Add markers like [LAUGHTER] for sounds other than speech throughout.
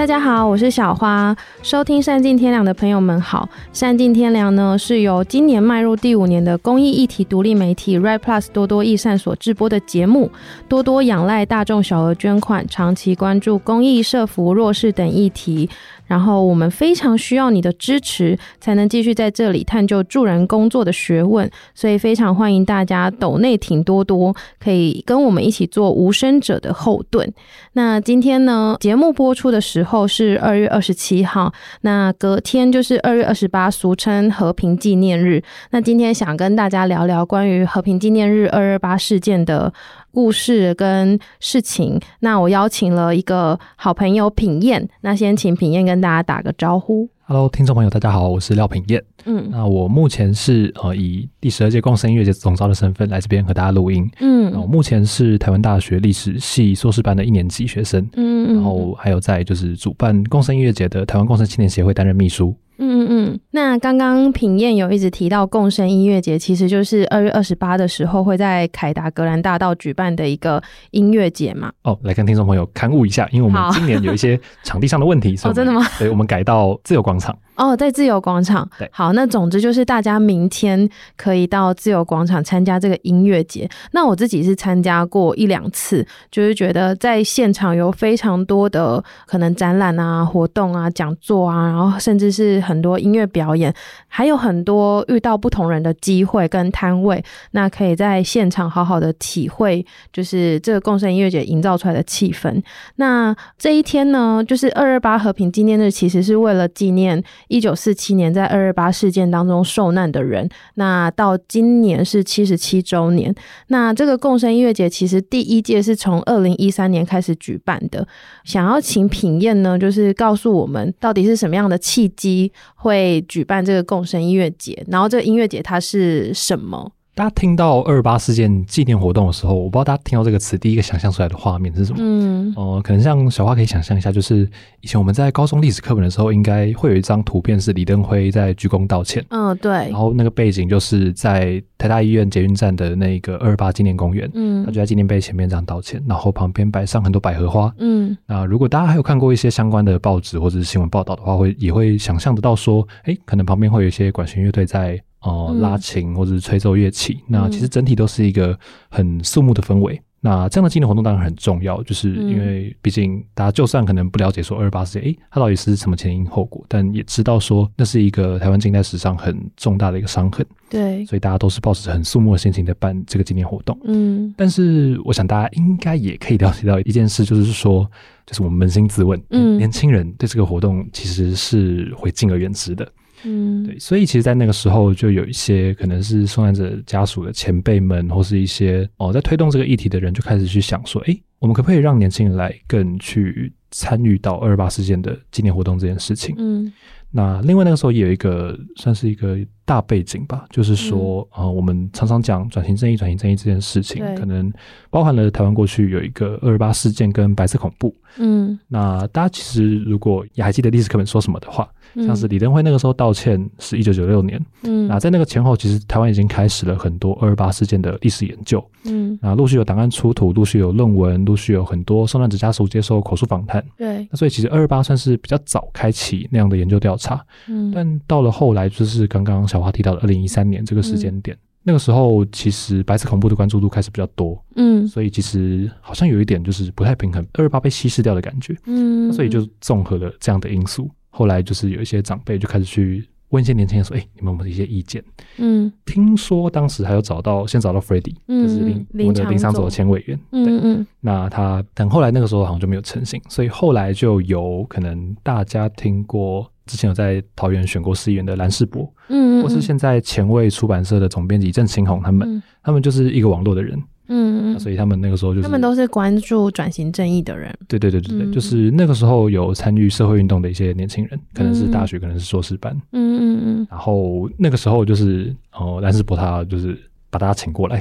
大家好，我是小花。收听善尽天良的朋友们好。善尽天良呢是由今年迈入第五年的公益议题独立媒体 Right Plus 多多益善所制播的节目。多多仰赖大众小额捐款，长期关注公益、社福、弱势等议题。然后我们非常需要你的支持，才能继续在这里探究助人工作的学问。所以非常欢迎大家抖内挺多多，可以跟我们一起做无声者的后盾。那今天呢，节目播出的时候后是二月二十七号，那隔天就是二月二十八，俗称和平纪念日。那今天想跟大家聊聊关于和平纪念日二二八事件的故事跟事情，那我邀请了一个好朋友品燕，那先请品燕跟大家打个招呼。Hello，听众朋友，大家好，我是廖品燕。嗯，那我目前是呃以第十二届共生音乐节总召的身份来这边和大家录音。嗯，我目前是台湾大学历史系硕士班的一年级学生。嗯，然后还有在就是主办共生音乐节的台湾共生青年协会担任秘书。嗯嗯嗯，那刚刚品燕有一直提到共生音乐节，其实就是二月二十八的时候会在凯达格兰大道举办的一个音乐节嘛。哦，来跟听众朋友刊物一下，因为我们今年有一些场地上的问题，[LAUGHS] 哦，真的吗？所以我们改到自由广场。哦，在自由广场。对，好，那总之就是大家明天可以到自由广场参加这个音乐节。那我自己是参加过一两次，就是觉得在现场有非常多的可能展览啊、活动啊、讲座啊，然后甚至是很多音乐表演，还有很多遇到不同人的机会跟摊位。那可以在现场好好的体会，就是这个共生音乐节营造出来的气氛。那这一天呢，就是二二八和平纪念日，其实是为了纪念。一九四七年在二二八事件当中受难的人，那到今年是七十七周年。那这个共生音乐节其实第一届是从二零一三年开始举办的。想要请品验呢，就是告诉我们到底是什么样的契机会举办这个共生音乐节，然后这个音乐节它是什么？大家听到二二八事件纪念活动的时候，我不知道大家听到这个词，第一个想象出来的画面是什么？嗯，哦、呃，可能像小花可以想象一下，就是以前我们在高中历史课本的时候，应该会有一张图片是李登辉在鞠躬道歉。嗯，对。然后那个背景就是在台大医院捷运站的那个二二八纪念公园。嗯，他就在纪念碑前面这样道歉，然后旁边摆上很多百合花。嗯，那如果大家还有看过一些相关的报纸或者是新闻报道的话，会也会想象得到说，哎，可能旁边会有一些管弦乐队在。哦、呃，拉琴或者是吹奏乐器，嗯，那其实整体都是一个很肃穆的氛围。那这样的纪念活动当然很重要，就是因为毕竟大家就算可能不了解说二二八事件，诶，它到底是什么前因后果，但也知道说那是一个台湾近代史上很重大的一个伤痕。对，所以大家都是抱着很肃穆的心情在办这个纪念活动。嗯，但是我想大家应该也可以了解到一件事，就是说，就是我们扪心自问，嗯，年轻人对这个活动其实是会敬而远之的。嗯，对，所以其实，在那个时候，就有一些可能是受难者家属的前辈们，或是一些哦，在推动这个议题的人，就开始去想说，诶，我们可不可以让年轻人来更去参与到二二八事件的纪念活动这件事情？嗯，那另外那个时候也有一个算是一个大背景吧，就是说，啊、嗯呃，我们常常讲转型正义，转型正义这件事情，可能包含了台湾过去有一个二二八事件跟白色恐怖。嗯，那大家其实如果也还记得历史课本说什么的话。像是李登辉那个时候道歉是一九九六年，嗯，那在那个前后，其实台湾已经开始了很多二二八事件的历史研究，嗯，那陆续有档案出土，陆续有论文，陆续有很多受难者家属接受口述访谈，对，那所以其实二二八算是比较早开启那样的研究调查，嗯，但到了后来，就是刚刚小花提到的二零一三年这个时间点，那个时候其实白色恐怖的关注度开始比较多，嗯，所以其实好像有一点就是不太平衡，二二八被稀释掉的感觉，嗯，所以就综合了这样的因素。后来就是有一些长辈就开始去问一些年轻人说：“哎、欸，你们有没有一些意见？”嗯，听说当时还有找到，先找到 Freddy，嗯，就是林我们的林昶佐前委员，嗯嗯，嗯，那他等后来那个时候好像就没有成型，所以后来就有可能大家听过之前有在桃园选过市议员的蓝世博，嗯，或是现在前卫出版社的总编辑郑清红他们、嗯，他们就是一个网络的人。嗯，所以他们那个时候就是他们都是关注转型正义的人。对对对对对，嗯、就是那个时候有参与社会运动的一些年轻人，可能是大学，可能是硕士班。嗯嗯嗯。然后那个时候就是哦，蓝斯伯他就是把大家请过来，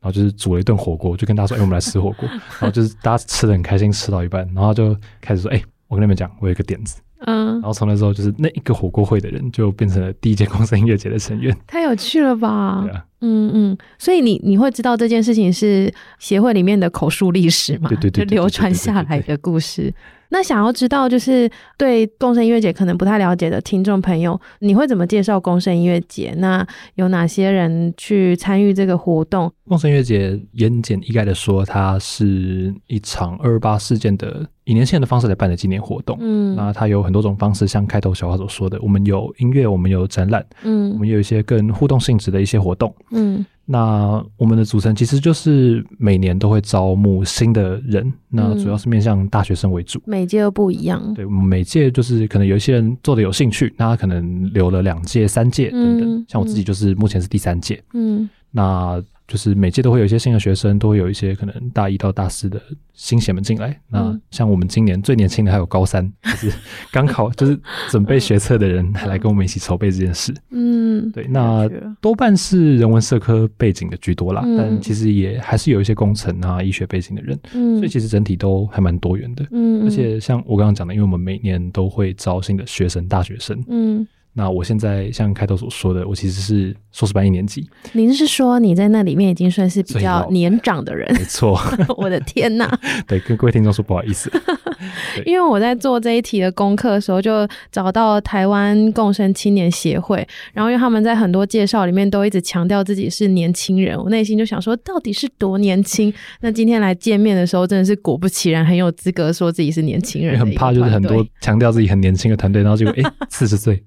然后就是煮了一顿火锅，就跟大家说：“哎、欸，我们来吃火锅。[LAUGHS] ”然后就是大家吃的很开心，吃到一半，然后就开始说：“哎、欸，我跟你们讲，我有一个点子。”嗯嗯，然后从那时候就是那一个火锅会的人就变成了第一届共生音乐节的成员，太有趣了吧？[LAUGHS] 对啊，嗯嗯，所以你你会知道这件事情是协会里面的口述历史嘛？对对对，就流传下来的故事。那想要知道，就是对共生音乐节可能不太了解的听众朋友，你会怎么介绍共生音乐节？那有哪些人去参与这个活动？共生音乐节言简意赅的说，它是一场二二八事件的以年轻人的方式来办的纪念活动。嗯，那它有很多种方式，像开头小花所说的，我们有音乐，我们有展览，嗯，我们有一些更互动性质的一些活动，嗯。那我们的组成其实就是每年都会招募新的人，那主要是面向大学生为主，每届都不一样。对，我们每届就是可能有一些人做的有兴趣，那他可能留了两届、三届等等。像我自己就是目前是第三届，嗯，那。就是每届都会有一些新的学生，都会有一些可能大一到大四的新血们进来。那像我们今年最年轻的还有高三，就是刚考，就是准备学测的人，还来跟我们一起筹备这件事。嗯，对，那多半是人文社科背景的居多啦，但其实也还是有一些工程啊、医学背景的人。嗯，所以其实整体都还蛮多元的。嗯，而且像我刚刚讲的，因为我们每年都会招新的学生、大学生。嗯。那我现在像开头所说的，我其实是硕士班一年级。您是说你在那里面已经算是比较年长的人？没错。[LAUGHS] 我的天哪！对，跟各位听众说不好意思。[LAUGHS] 因为我在做这一题的功课的时候，就找到台湾共生青年协会，然后因为他们在很多介绍里面都一直强调自己是年轻人，我内心就想说，到底是多年轻？那今天来见面的时候，真的是果不其然，很有资格说自己是年轻人。很怕就是很多强调自己很年轻的团队，然后结果哎，[LAUGHS] 四十岁。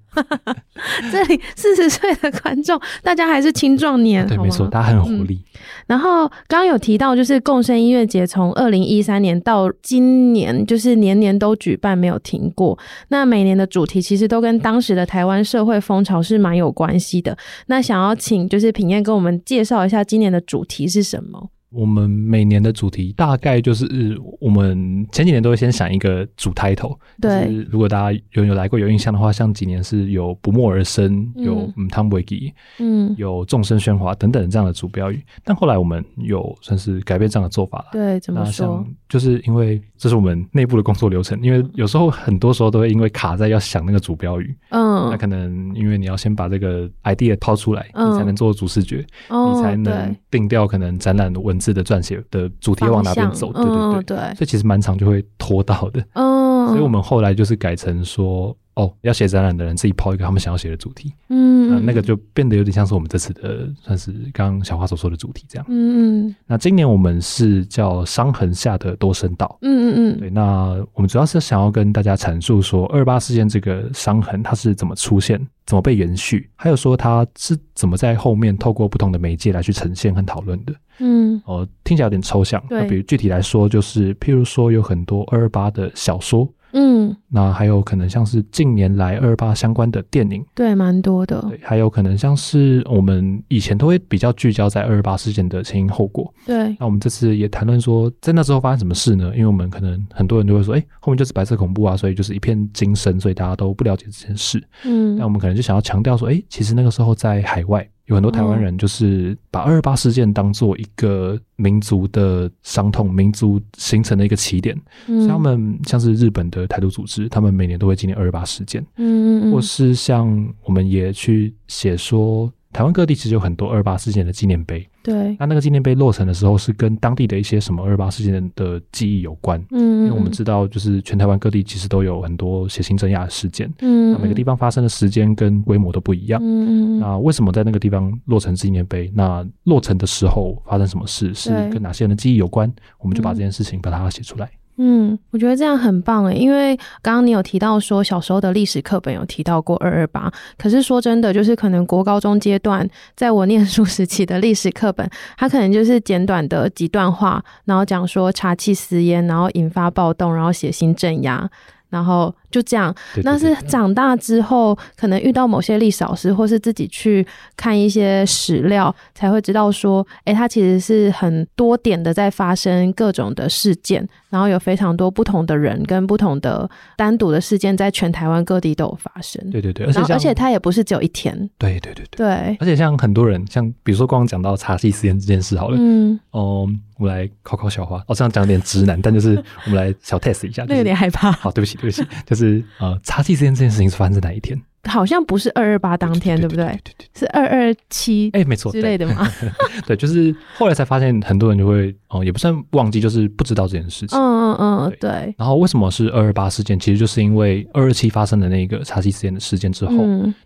[LAUGHS] 这里四十岁的观众，大家还是青壮年，啊、对，没错，大家很有活力。嗯、然后刚刚有提到，就是共生音乐节从二零一三年到今年，就是年年都举办，没有停过。那每年的主题其实都跟当时的台湾社会风潮是蛮有关系的。那想要请就是品燕跟我们介绍一下今年的主题是什么？我们每年的主题大概就是，我们前几年都会先想一个主 title。对，如果大家有有来过有印象的话，像几年是有不默而生，有嗯汤维吉，嗯，有众生喧哗等等这样的主标语。但后来我们有算是改变这样的做法了。对，怎么说？就是因为这是我们内部的工作流程，因为有时候很多时候都会因为卡在要想那个主标语。嗯，那可能因为你要先把这个 idea 抛出来，你才能做主视觉，你才能定掉可能展览的文字的撰写的主题往哪边走，对对对，嗯、对，所以其实蛮长就会拖到的，嗯，所以我们后来就是改成说。哦，要写展览的人自己抛一个他们想要写的主题，嗯，那那个就变得有点像是我们这次的，算是刚刚小花所说的主题这样，嗯嗯。那今年我们是叫伤痕下的多声道，嗯嗯嗯，对。那我们主要是想要跟大家阐述说，二二八事件这个伤痕它是怎么出现，怎么被延续，还有说它是怎么在后面透过不同的媒介来去呈现和讨论的，嗯，哦，听起来有点抽象。对那比如具体来说，就是譬如说有很多二二八的小说。嗯，那还有可能像是近年来二二八相关的电影，对，蛮多的。对，还有可能像是我们以前都会比较聚焦在二二八事件的前因后果。对，那我们这次也谈论说，在那之后发生什么事呢？因为我们可能很多人都会说，哎、欸，后面就是白色恐怖啊，所以就是一片惊声，所以大家都不了解这件事。嗯，那我们可能就想要强调说，哎、欸，其实那个时候在海外。有很多台湾人就是把二二八事件当做一个民族的伤痛、民族形成的一个起点。嗯，像他们像是日本的台独组织，他们每年都会纪念二二八事件。嗯嗯嗯，或是像我们也去写说。台湾各地其实有很多二二八事件的纪念碑，对，那那个纪念碑落成的时候是跟当地的一些什么二二八事件的记忆有关，嗯，因为我们知道就是全台湾各地其实都有很多血腥镇压的事件，嗯，那每个地方发生的时间跟规模都不一样，嗯，那为什么在那个地方落成纪念碑？那落成的时候发生什么事，是跟哪些人的记忆有关？我们就把这件事情把它写出来。嗯，嗯我觉得这样很棒诶，因为刚刚你有提到说小时候的历史课本有提到过二二八，可是说真的，就是可能国高中阶段，在我念书时期的历史课本，它可能就是简短的几段话，然后讲说茶气私烟，然后引发暴动，然后血腥镇压，然后。就这样，那是长大之后可能遇到某些历史老师，或是自己去看一些史料，才会知道说，哎，它其实是很多点的在发生各种的事件，然后有非常多不同的人跟不同的单独的事件，在全台湾各地都有发生。对对对，而且而且它也不是只有一天。对对对对。对，而且像很多人，像比如说刚刚讲到查缉私烟这件事好了，嗯，哦，我们来考考小花，哦，这样讲有点直男，但就是我们来小 test 一下，那有点害怕。好，对不起对不起，就是。是呃，插旗之间这件事情是发生在哪一天？好像不是二二八当天，对不对？是二二七，哎，没错之类的嘛。[LAUGHS] 对，就是后来才发现，很多人就会哦，也不算忘记，就是不知道这件事情。嗯嗯嗯，对。然后为什么是二二八事件？其实就是因为二二七发生的那个插旗事件的事件之后，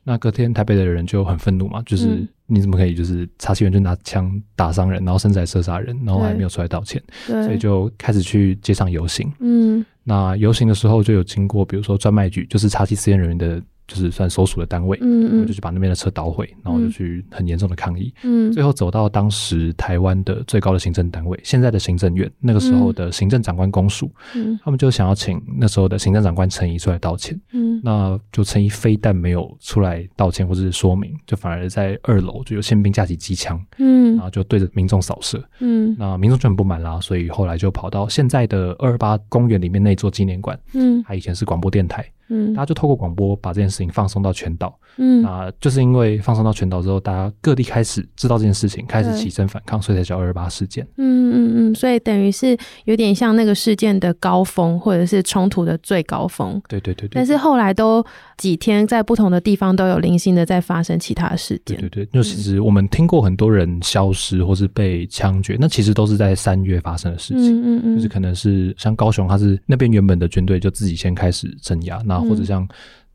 那隔天台北的人就很愤怒嘛，就是你怎么可以就是插旗员就拿枪打伤人，然后甚至还射杀人，然后还没有出来道歉，所以就开始去街上游行。嗯，那游行的时候就有经过，比如说专卖局，就是插旗事件人员的。就是算所属的单位，嗯嗯，就去把那边的车捣毁，然后就去很严重的抗议，嗯，最后走到当时台湾的最高的行政单位，现在的行政院，那个时候的行政长官公署，嗯，他们就想要请那时候的行政长官陈仪出来道歉，嗯，那就陈仪非但没有出来道歉或者是说明，就反而在二楼就有宪兵架起机枪，嗯，然后就对着民众扫射，嗯，那民众就很不满啦，所以后来就跑到现在的二二八公园里面那座纪念馆，嗯，他以前是广播电台。嗯，大家就透过广播把这件事情放送到全岛。嗯，那就是因为放送到全岛之后，大家各地开始知道这件事情，开始起身反抗，所以才叫二二八事件。嗯嗯嗯，所以等于是有点像那个事件的高峰，或者是冲突的最高峰。对对对对。但是后来都几天在不同的地方都有零星的在发生其他事件。对对对，就其实我们听过很多人消失或是被枪决，那其实都是在三月发生的事情。嗯嗯嗯，就是可能是像高雄，它是那边原本的军队就自己先开始镇压，那或者像。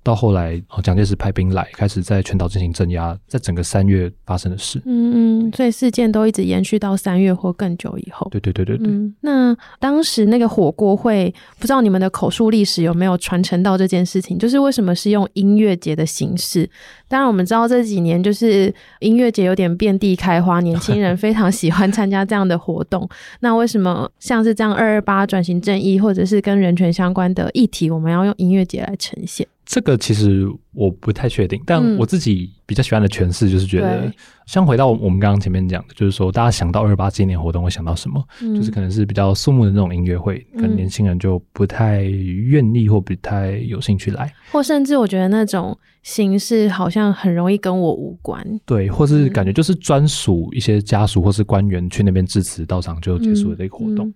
到后来，哦，蒋介石派兵来，开始在全岛进行镇压，在整个三月发生的事。嗯嗯，所以事件都一直延续到三月或更久以后。对对对对对。嗯，那当时那个火锅会，不知道你们的口述历史有没有传承到这件事情？就是为什么是用音乐节的形式？当然，我们知道这几年就是音乐节有点遍地开花，年轻人非常喜欢参加这样的活动。那为什么像是这样二二八转型正义，或者是跟人权相关的议题，我们要用音乐节来呈现？这个其实我不太确定，但我自己比较喜欢的诠释就是觉得，像回到我们刚刚前面讲的，就是说大家想到二二八纪念活动会想到什么？就是可能是比较肃穆的那种音乐会，可能年轻人就不太愿意或不太有兴趣来，或甚至我觉得那种形式好像很容易跟我无关。对，或是感觉就是专属一些家属或是官员去那边致辞到场就结束了这个活动。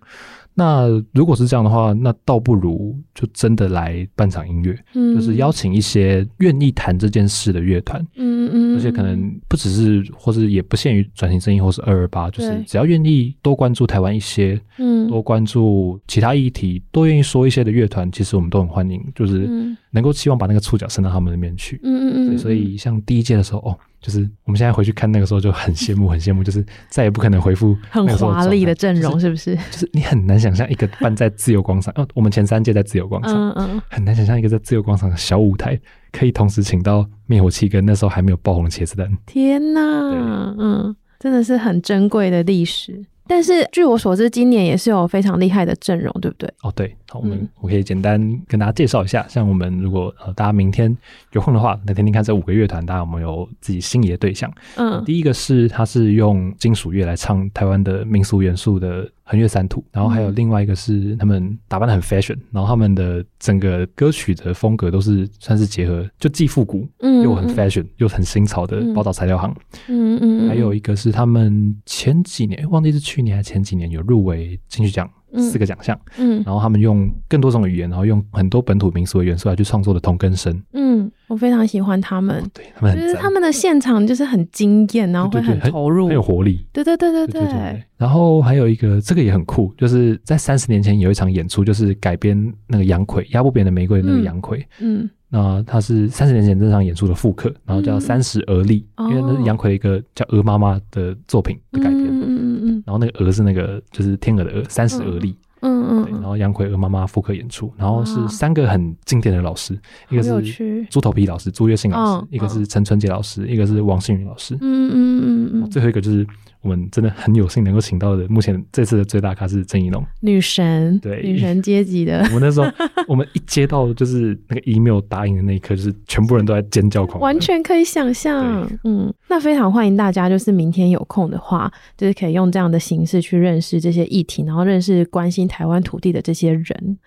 那如果是这样的话，那倒不如就真的来办场音乐，嗯，就是邀请一些愿意谈这件事的乐团，嗯嗯，而且可能不只是，或是也不限于转型正义或是二二八，就是只要愿意多关注台湾一些，嗯，多关注其他议题，多愿意说一些的乐团，其实我们都很欢迎，就是能够希望把那个触角伸到他们那边去，嗯嗯嗯，所以像第一届的时候，哦。就是我们现在回去看那个时候就很羡慕，很羡慕，就是再也不可能回复很华丽的阵容，是不是？就是你很难想象一个办在自由广场，哦，我们前三届在自由广场，嗯嗯，很难想象一个在自由广场的小舞台可以同时请到灭火器跟那时候还没有爆红的茄子蛋。天哪，嗯，真的是很珍贵的历史。但是据我所知，今年也是有非常厉害的阵容，对不对？哦，对，好，我们我可以简单跟大家介绍一下。像我们如果呃大家明天有空的话，来听听看这五个乐团，大家有没有自己心仪的对象？嗯，第一个是他是用金属乐来唱台湾的民俗元素的。横越三土，然后还有另外一个是他们打扮的很 fashion，然后他们的整个歌曲的风格都是算是结合，就既复古，嗯，又很 fashion，又很新潮的宝岛材料行，嗯嗯，还有一个是他们前几年忘记是去年还是前几年有入围金曲奖。四个奖项，嗯，然后他们用更多种语言，然后用很多本土民俗的元素来去创作的同根生，嗯，我非常喜欢他们，对他们，就是他们的现场就是很惊艳，然后会很投入，很有活力，对对对对对。然后还有一个，这个也很酷，就是在三十年前有一场演出，就是改编那个杨奎压不扁的玫瑰那个杨奎，嗯，那他是三十年前这场演出的复刻，然后叫《三十而立》，因为那是杨奎一个叫鹅妈妈的作品的改编，嗯嗯嗯，然后那个鹅是那个就是天鹅的鹅，三十而立。嗯嗯，然后杨奎和妈妈复刻演出，然后是三个很经典的老师，一个是猪头皮老师朱月信老师，一个是陈春杰老师，一个是王新宇老师。嗯嗯嗯嗯，最后一个就是我们真的很有幸能够请到的，目前这次的最大咖是郑宜农女神，对女神阶级的。[LAUGHS] 我们那时候，我们一接到就是那个 email 答应的那一刻，就是全部人都在尖叫狂，完全可以想象。嗯，那非常欢迎大家，就是明天有空的话，就是可以用这样的形式去认识这些议题，然后认识关心台湾土地的这些人，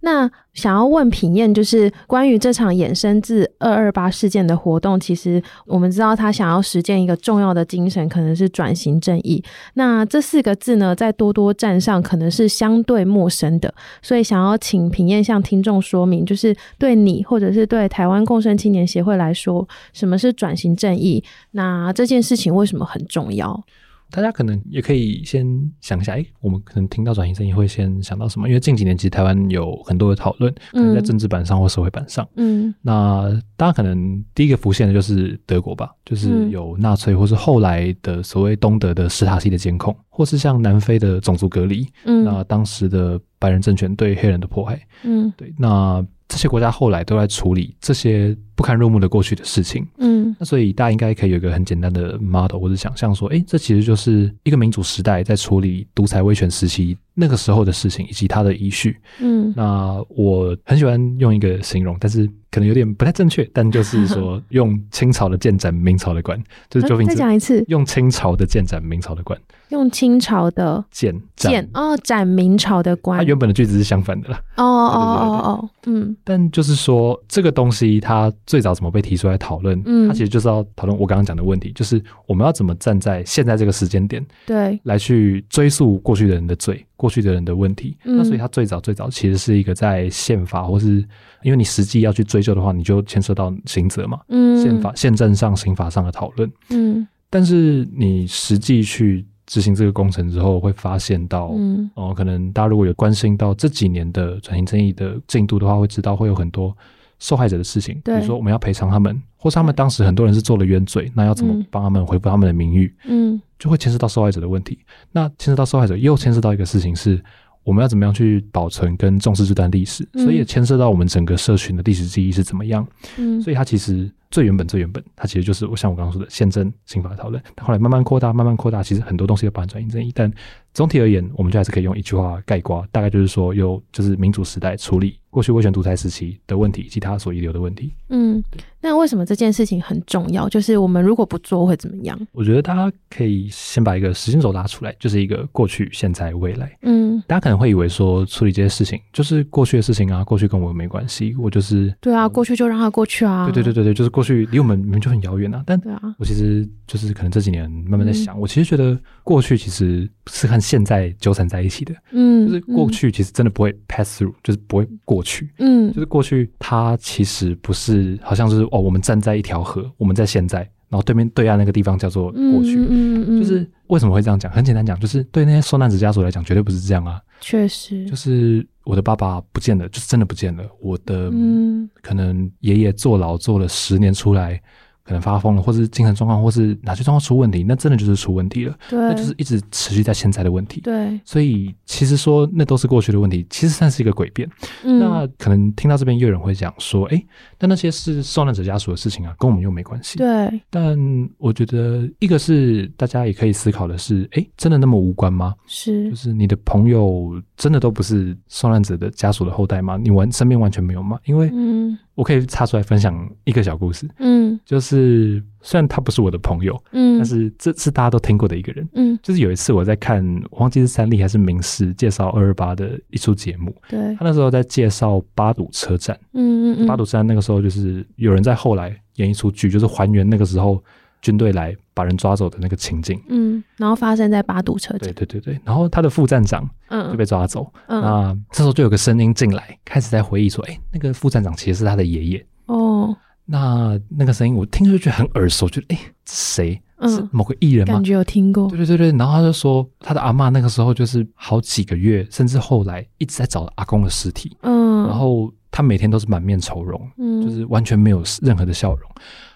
那想要问品燕，就是关于这场衍生自二二八事件的活动，其实我们知道他想要实践一个重要的精神，可能是转型正义。那这四个字呢，在多多站上可能是相对陌生的，所以想要请品燕向听众说明，就是对你或者是对台湾共生青年协会来说，什么是转型正义？那这件事情为什么很重要？大家可能也可以先想一下，哎，我们可能听到转型正义会先想到什么？因为近几年其实台湾有很多的讨论，可能在政治版上或社会版上。嗯，那大家可能第一个浮现的就是德国吧，就是有纳粹，或是后来的所谓东德的史塔西的监控，或是像南非的种族隔离。嗯，那当时的白人政权对黑人的迫害。嗯，对，那这些国家后来都在处理这些。不堪入目的过去的事情，嗯，那所以大家应该可以有一个很简单的 model 或者想象说，哎，这其实就是一个民主时代在处理独裁威权时期那个时候的事情以及它的遗绪，嗯，那我很喜欢用一个形容，但是可能有点不太正确，但就是说用清朝的剑斩明朝的官，就是就再讲一次，用清朝的剑斩明朝的官，用清朝的剑剑哦斩明朝的官，它原本的句子是相反的了，哦哦哦哦，嗯，但就是说这个东西它。最早怎么被提出来讨论？嗯，它其实就是要讨论我刚刚讲的问题，就是我们要怎么站在现在这个时间点，对，来去追溯过去的人的罪，过去的人的问题。嗯，那所以它最早最早其实是一个在宪法，或是因为你实际要去追究的话，你就牵涉到刑责嘛。嗯，宪法、宪政上、刑法上的讨论。嗯，但是你实际去执行这个工程之后，会发现到，嗯，哦，可能大家如果有关心到这几年的转型正义的进度的话，会知道会有很多。受害者的事情，比如说我们要赔偿他们，或是他们当时很多人是做了冤罪，那要怎么帮他们恢复他们的名誉？嗯，就会牵涉到受害者的问题。那牵涉到受害者，又牵涉到一个事情是，我们要怎么样去保存跟重视这段历史？所以也牵涉到我们整个社群的历史记忆是怎么样？嗯，所以它其实最原本、最原本，它其实就是我像我刚刚说的宪政刑法的讨论。它后来慢慢扩大、慢慢扩大，其实很多东西都包含转型正义，但总体而言，我们就还是可以用一句话概括，大概就是说，有就是民主时代处理。过去威权独裁时期的问题，以及他所遗留的问题。嗯，那为什么这件事情很重要？就是我们如果不做会怎么样？我觉得大家可以先把一个时间轴拉出来，就是一个过去、现在、未来。嗯，大家可能会以为说处理这些事情就是过去的事情啊，过去跟我没关系，我就是对啊，过去就让它过去啊。对对对对对，就是过去离我们明明就很遥远啊。但对啊我其实就是可能这几年慢慢在想，嗯、我其实觉得过去其实是和现在纠缠在一起的。嗯，就是过去其实真的不会 pass through，就是不会过去。嗯，就是过去，它其实不是，好像是哦，我们站在一条河，我们在现在，然后对面对岸那个地方叫做过去。嗯嗯，嗯，就是为什么会这样讲？很简单讲，就是对那些受难者家属来讲，绝对不是这样啊。确实，就是我的爸爸不见了，就是真的不见了。我的嗯，可能爷爷坐牢坐了十年出来。可能发疯了，或是精神状况，或是哪些状况出问题，那真的就是出问题了。对，那就是一直持续在现在的问题。对，所以其实说那都是过去的问题，其实算是一个诡辩。嗯，那可能听到这边又有人会讲说，哎、欸，但那些是受难者家属的事情啊，跟我们又没关系。对，但我觉得一个是大家也可以思考的是，哎、欸，真的那么无关吗？是，就是你的朋友真的都不是受难者的家属的后代吗？你完身边完全没有吗？因为嗯。我可以插出来分享一个小故事，嗯，就是虽然他不是我的朋友，嗯，但是这是大家都听过的一个人，嗯，就是有一次我在看，我忘记是三立还是明视介绍二二八的一出节目，对，他那时候在介绍八堵车站，嗯嗯嗯，八堵车站那个时候就是有人在后来演一出剧，就是还原那个时候。军队来把人抓走的那个情景，嗯，然后发生在八堵车站，对对对对，然后他的副站长，嗯，就被抓走，嗯，那这时候就有个声音进来，开始在回忆说，哎，那个副站长其实是他的爷爷，哦，那那个声音我听着就觉得很耳熟，觉得哎，谁？嗯，是某个艺人吗？感觉有听过，对对对对，然后他就说他的阿嬷那个时候就是好几个月，甚至后来一直在找阿公的尸体，嗯，然后他每天都是满面愁容，嗯，就是完全没有任何的笑容。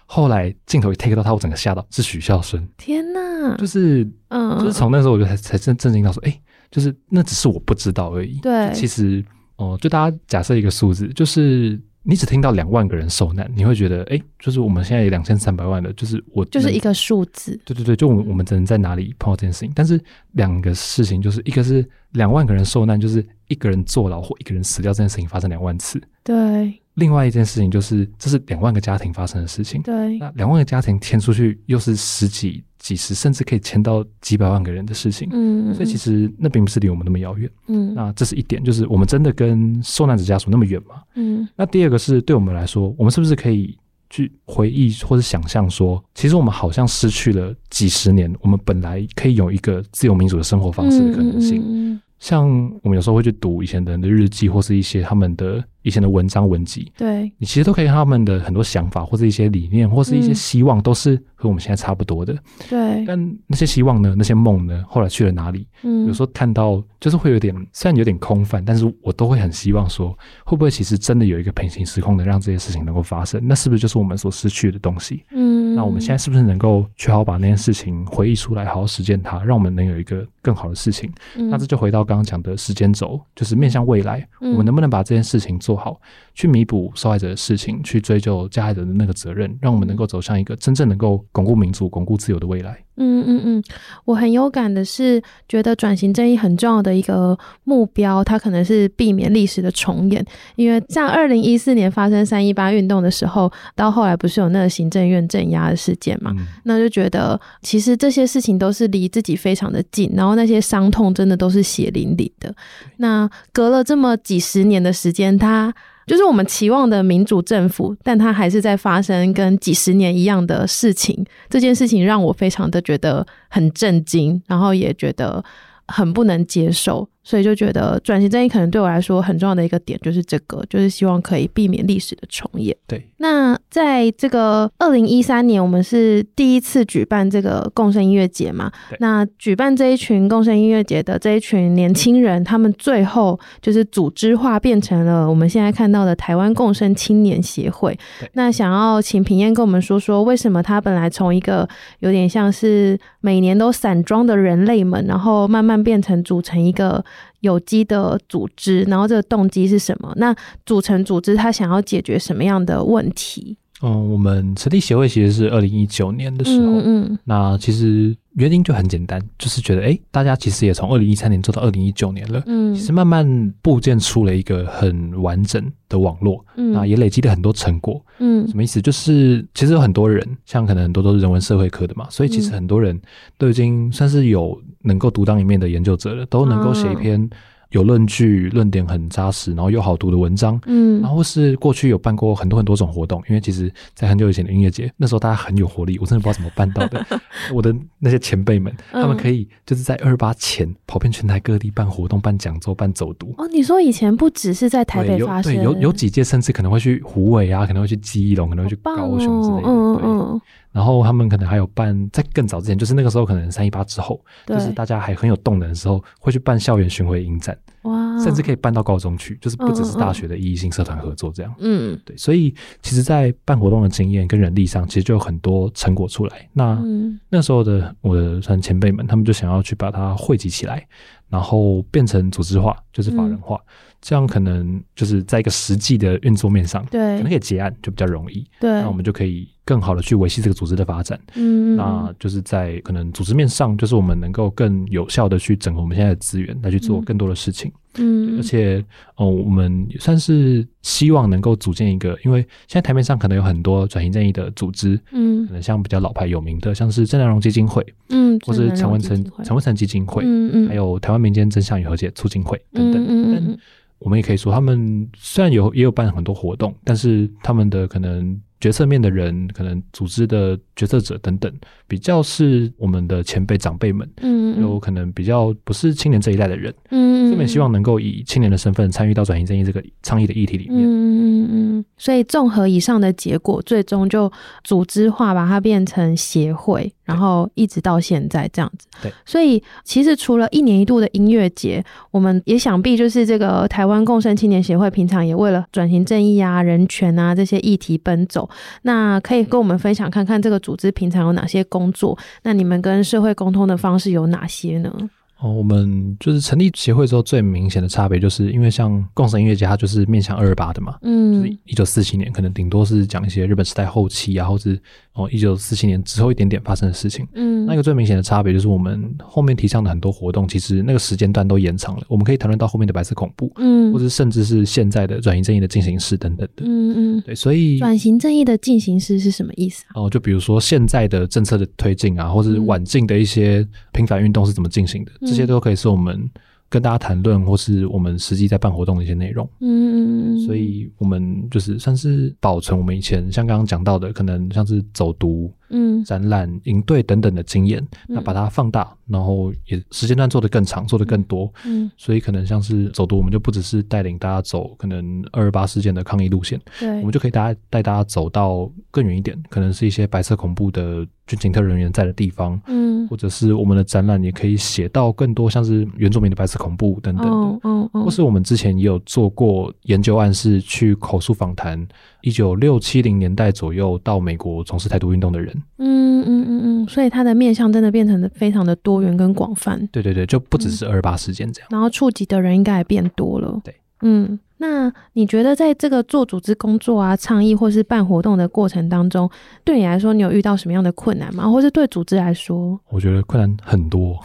后来镜头一 take 到他，我整个吓到，是许效舜。天哪！就是，嗯，就是从那时候我就才才震震惊到说，哎、欸，就是那只是我不知道而已。对，其实，哦、呃，就大家假设一个数字，就是你只听到两万个人受难，你会觉得，哎、欸，就是我们现在有两千三百万的，就是我就是一个数字。对对对，就我们我们只能在哪里碰到这件事情？但是两个事情，就是一个是两万个人受难，就是一个人坐牢或一个人死掉这件事情发生两万次。对。另外一件事情就是，这是两万个家庭发生的事情。对，那两万个家庭迁出去，又是十几几十，甚至可以迁到几百万个人的事情。嗯，所以其实那并不是离我们那么遥远。嗯，那这是一点，就是我们真的跟受难者家属那么远吗？嗯，那第二个是对我们来说，我们是不是可以去回忆或者想象说，其实我们好像失去了几十年，我们本来可以有一个自由民主的生活方式的可能性。嗯，像我们有时候会去读以前的人的日记，或是一些他们的。以前的文章文集，对，你其实都可以看他们的很多想法，或者一些理念，或是一些希望，都是和我们现在差不多的。对，但那些希望呢？那些梦呢？后来去了哪里？嗯，有时候看到就是会有点，虽然有点空泛，但是我都会很希望说，会不会其实真的有一个平行时空，能让这些事情能够发生？那是不是就是我们所失去的东西？嗯，那我们现在是不是能够去好好把那件事情回忆出来，好好实践它，让我们能有一个更好的事情？嗯，那这就回到刚刚讲的时间轴，就是面向未来，我们能不能把这件事情做不好？去弥补受害者的事情，去追究加害者的那个责任，让我们能够走向一个真正能够巩固民主、巩固自由的未来。嗯嗯嗯，我很有感的是，觉得转型正义很重要的一个目标，它可能是避免历史的重演。因为像二零一四年发生三一八运动的时候，到后来不是有那个行政院镇压的事件嘛？嗯、那就觉得其实这些事情都是离自己非常的近，然后那些伤痛真的都是血淋淋的。那隔了这么几十年的时间，它就是我们期望的民主政府，但它还是在发生跟几十年一样的事情。这件事情让我非常的觉得很震惊，然后也觉得很不能接受。所以就觉得转型正义可能对我来说很重要的一个点就是这个，就是希望可以避免历史的重演。对。那在这个二零一三年，我们是第一次举办这个共生音乐节嘛？对。那举办这一群共生音乐节的这一群年轻人，他们最后就是组织化，变成了我们现在看到的台湾共生青年协会。对。那想要请平燕跟我们说说，为什么他本来从一个有点像是每年都散装的人类们，然后慢慢变成组成一个。有机的组织，然后这个动机是什么？那组成组织，他想要解决什么样的问题？嗯，我们成立协会其实是二零一九年的时候，嗯，嗯，那其实原因就很简单，就是觉得哎、欸，大家其实也从二零一三年做到二零一九年了，嗯，其实慢慢构建出了一个很完整的网络，嗯，那也累积了很多成果，嗯，什么意思？就是其实有很多人，像可能很多都是人文社会科的嘛，所以其实很多人都已经算是有能够独当一面的研究者了，都能够写一篇。嗯有论据、论点很扎实，然后又好读的文章，嗯，然后是过去有办过很多很多种活动，因为其实，在很久以前的音乐节，那时候大家很有活力，我真的不知道怎么办到的。[LAUGHS] 我的那些前辈们，他们可以就是在二八前跑遍全台各地办活动、办讲座、办走读。哦，你说以前不只是在台北发生，对，有有几届甚至可能会去虎尾啊，可能会去基隆，可能会去高雄之类的，哦、对。嗯然后他们可能还有办，在更早之前，就是那个时候可能三一八之后，就是大家还很有动能的时候，会去办校园巡回影展，哇，甚至可以办到高中去，就是不只是大学的意义性社团合作这样，嗯，对，所以其实，在办活动的经验跟人力上，其实就有很多成果出来。那、嗯、那时候的我的算前辈们，他们就想要去把它汇集起来，然后变成组织化，就是法人化。嗯。这样可能就是在一个实际的运作面上，对，可能可以结案就比较容易，对，那我们就可以更好的去维系这个组织的发展，嗯，那就是在可能组织面上，就是我们能够更有效的去整合我们现在的资源来去做更多的事情，嗯，而且哦，我们也算是希望能够组建一个，因为现在台面上可能有很多转型正义的组织，嗯，可能像比较老牌有名的，像是郑南荣基金会，嗯，或是陈文成陈文成基金会，嗯嗯，还有台湾民间真相与和解促进会等等，嗯嗯。我们也可以说，他们虽然有也有办很多活动，但是他们的可能决策面的人，可能组织的决策者等等，比较是我们的前辈长辈们，嗯，有可能比较不是青年这一代的人，嗯，这边希望能够以青年的身份参与到转型正义这个倡议的议题里面，嗯嗯，所以综合以上的结果，最终就组织化，把它变成协会。然后一直到现在这样子，对，所以其实除了一年一度的音乐节，我们也想必就是这个台湾共生青年协会平常也为了转型正义啊、人权啊这些议题奔走。那可以跟我们分享看看这个组织平常有哪些工作？那你们跟社会沟通的方式有哪些呢？哦，我们就是成立协会之后最明显的差别，就是因为像共生音乐节，它就是面向二二八的嘛，嗯，就是一九四七年，可能顶多是讲一些日本时代后期啊，或者哦一九四七年之后一点点发生的事情，嗯，那个最明显的差别就是我们后面提倡的很多活动，其实那个时间段都延长了，我们可以谈论到后面的白色恐怖，嗯，或者甚至是现在的转型正义的进行式等等的，嗯嗯，对，所以转型正义的进行式是什么意思啊？哦，就比如说现在的政策的推进啊，或者是晚近的一些平反运动是怎么进行的。嗯这些都可以是我们跟大家谈论，或是我们实际在办活动的一些内容。嗯，所以我们就是算是保存我们以前像刚刚讲到的，可能像是走读。嗯，展览、营队等等的经验，那把它放大，然后也时间段做得更长，做得更多。嗯，所以可能像是走读，我们就不只是带领大家走可能二二八事件的抗议路线，对，我们就可以大家带大家走到更远一点，可能是一些白色恐怖的军警特人员在的地方。嗯，或者是我们的展览也可以写到更多像是原住民的白色恐怖等等的。嗯嗯嗯，或是我们之前也有做过研究案，是去口述访谈。一九六七零年代左右到美国从事台独运动的人，嗯嗯嗯嗯，所以他的面向真的变成了非常的多元跟广泛。对对对，就不只是二二八事件这样，嗯，然后触及的人应该也变多了。对，嗯，那你觉得在这个做组织工作啊、倡议或是办活动的过程当中，对你来说，你有遇到什么样的困难吗？或是对组织来说，我觉得困难很多，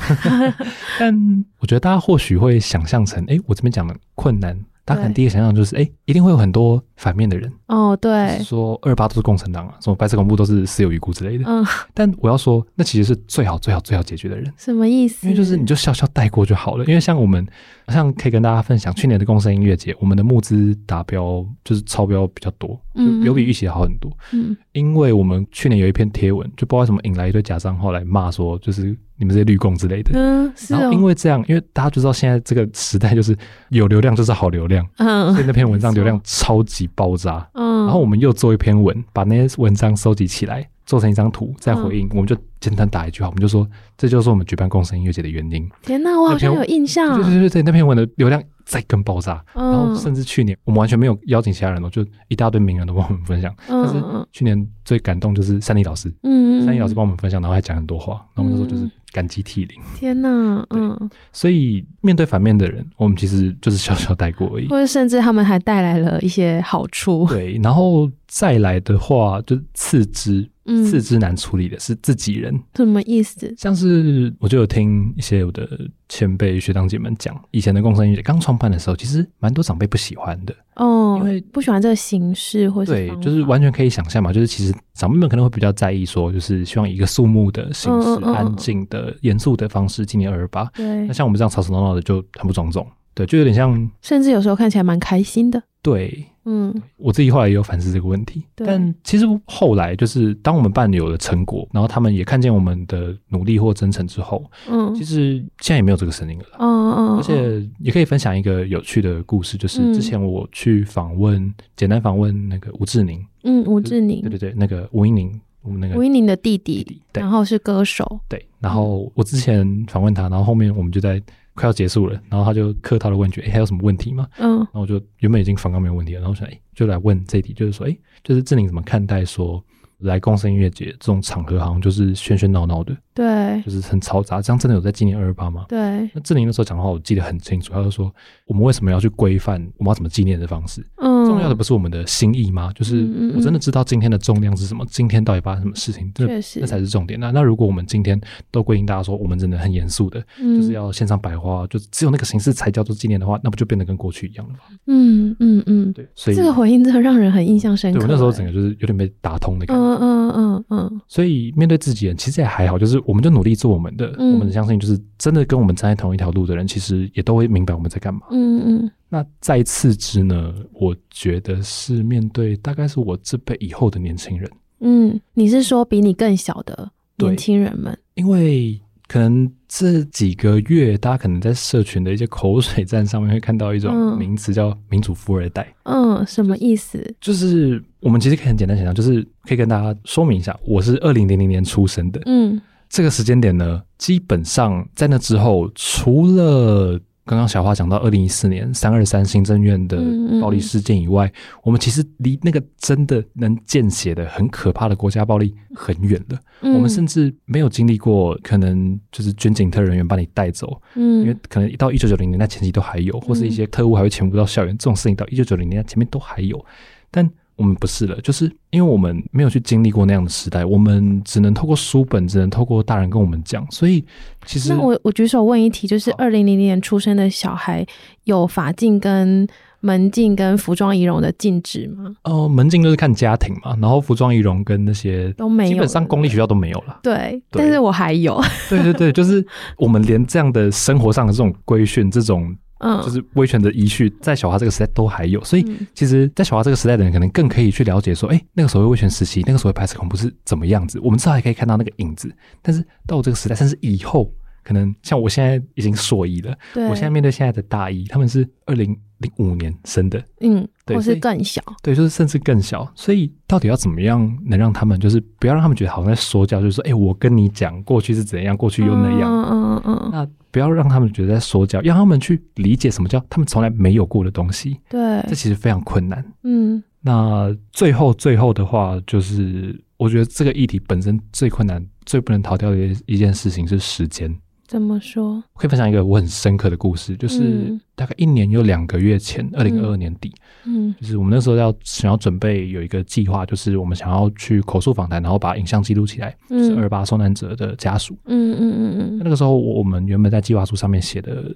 [LAUGHS] 但我觉得大家或许会想象成，哎，我这边讲的困难。大家可能第一个想象就是，哎、欸，一定会有很多反面的人哦，对，说二二八都是共产党啊，什么白色恐怖都是死有余辜之类的。嗯，但我要说，那其实是最好、最好、最好解决的人。什么意思？因为就是你就笑笑带过就好了。因为像我们，像可以跟大家分享，去年的共生音乐节，我们的募资达标就是超标比较多，就有比预期的好很多。嗯，因为我们去年有一篇贴文，就不知道为什么引来一堆假账号来骂说，就是。你们这些绿共之类的，嗯，是哦。然后因为这样，因为大家就知道现在这个时代就是有流量就是好流量，嗯，所以那篇文章流量超级爆炸，嗯。然后我们又做一篇文，把那些文章收集起来，做成一张图，再回应，嗯、我们就简单打一句话，我们就说这就是我们举办共生音乐节的原因。天哪，我好像有印象。对对对对，那篇文的流量再更爆炸，嗯、然后甚至去年我们完全没有邀请其他人哦，就一大堆名人都帮我们分享。嗯、但是去年最感动就是三立老师，嗯，三立老师帮我们分享，然后还讲很多话，然后我们那时候就是。感激涕零，天呐，嗯，所以面对反面的人，我们其实就是小小带过而已，或者甚至他们还带来了一些好处。对，然后再来的话，就次之，嗯，次之难处理的是自己人，什么意思？像是我就有听一些我的前辈学长姐们讲，以前的共生音乐刚创办的时候，其实蛮多长辈不喜欢的。哦，因为不喜欢这个形式，或是对，就是完全可以想象嘛，就是其实长辈们可能会比较在意说，就是希望以一个肃穆的形式、嗯嗯嗯、安静的、严肃的方式纪念二二八。对，那像我们这样吵吵闹闹的就很不庄重，对，就有点像，甚至有时候看起来蛮开心的。对。嗯，我自己后来也有反思这个问题，对。但其实后来就是当我们办有了成果，然后他们也看见我们的努力或真诚之后，嗯，其实现在也没有这个声音了，嗯嗯，而且也可以分享一个有趣的故事，就是之前我去访问，嗯、简单访问那个吴志宁，嗯，吴志宁，对对对，那个吴英宁，我们那个吴音宁的弟弟，弟弟对，然后是歌手，对，然后我之前访问他，然后后面我们就在。快要结束了，然后他就客套的问句：“哎，还有什么问题吗？”嗯，然后我就原本已经反刚没有问题了，然后想：“哎，就来问这一题，就是说，哎，就是志玲怎么看待说来共生音乐节这种场合，好像就是喧喧闹闹的，对，就是很嘈杂，这样真的有在纪念二二八吗？”对，那志玲那时候讲的话我记得很清楚，他就说：“我们为什么要去规范我们要怎么纪念的方式？”嗯。重要的不是我们的心意吗？就是我真的知道今天的重量是什么，今天到底发生什么事情，这那才是重点。那那如果我们今天都规定大家说我们真的很严肃的，就是要献上百花，就只有那个形式才叫做纪念的话，那不就变得跟过去一样了吗？嗯嗯嗯，对。所以这个回应真的让人很印象深刻。对，我那时候整个就是有点被打通的感觉。嗯嗯嗯嗯。所以面对自己人，其实也还好，就是我们就努力做我们的，我们相信就是真的跟我们站在同一条路的人，其实也都会明白我们在干嘛。嗯嗯。那再次之呢？我觉得是面对大概是我这辈以后的年轻人。嗯，你是说比你更小的年轻人们？因为可能这几个月，大家可能在社群的一些口水战上面会看到一种名词叫“民主富二代”。嗯，什么意思？就是我们其实可以很简单想象，就是可以跟大家说明一下，我是二零零零年出生的。嗯，这个时间点呢，基本上在那之后，除了刚刚小花讲到二零一四年三二三行政院的暴力事件以外，嗯嗯，我们其实离那个真的能见血的很可怕的国家暴力很远了。嗯、我们甚至没有经历过可能就是军警特人员把你带走，嗯，因为可能到一九九零年代前期都还有，或是一些特务还会潜伏到校园，这种事情到一九九零年代前面都还有，但。我们不是了，就是因为我们没有去经历过那样的时代，我们只能透过书本，只能透过大人跟我们讲。所以，其实那我我举手问一题，就是二零零零年出生的小孩有法禁、跟门禁、跟服装仪容的禁止吗？哦、呃，门禁就是看家庭嘛，然后服装仪容跟那些都没有，基本上公立学校都没有了。对，对，但是我还有。[LAUGHS] 对对对，就是我们连这样的生活上的这种规训，这种。嗯，就是威权的遗绪，在小华这个时代都还有，所以其实，在小华这个时代的人，可能更可以去了解说，哎、欸，那个所谓威权时期，那个所谓白色恐怖是怎么样子，我们至少还可以看到那个影子。但是到这个时代，甚至以后，可能像我现在已经硕一了，我现在面对现在的大一，他们是二零零五年生的，嗯，对，或是更小，对，就是甚至更小。所以到底要怎么样能让他们，就是不要让他们觉得好像在说教，就是说，哎、欸，我跟你讲过去是怎样，过去又那样，嗯嗯嗯，那。不要让他们觉得在说教，让他们去理解什么叫他们从来没有过的东西。对，这其实非常困难。嗯，那最后最后的话，就是我觉得这个议题本身最困难、最不能逃掉的一件事情是时间。怎么说？可以分享一个我很深刻的故事，就是大概一年又两个月前，二零二二年底，嗯，就是我们那时候要想要准备有一个计划，就是我们想要去口述访谈，然后把影像记录起来，是二八受难者的家属，嗯嗯嗯嗯。那个时候我们原本在计划书上面写的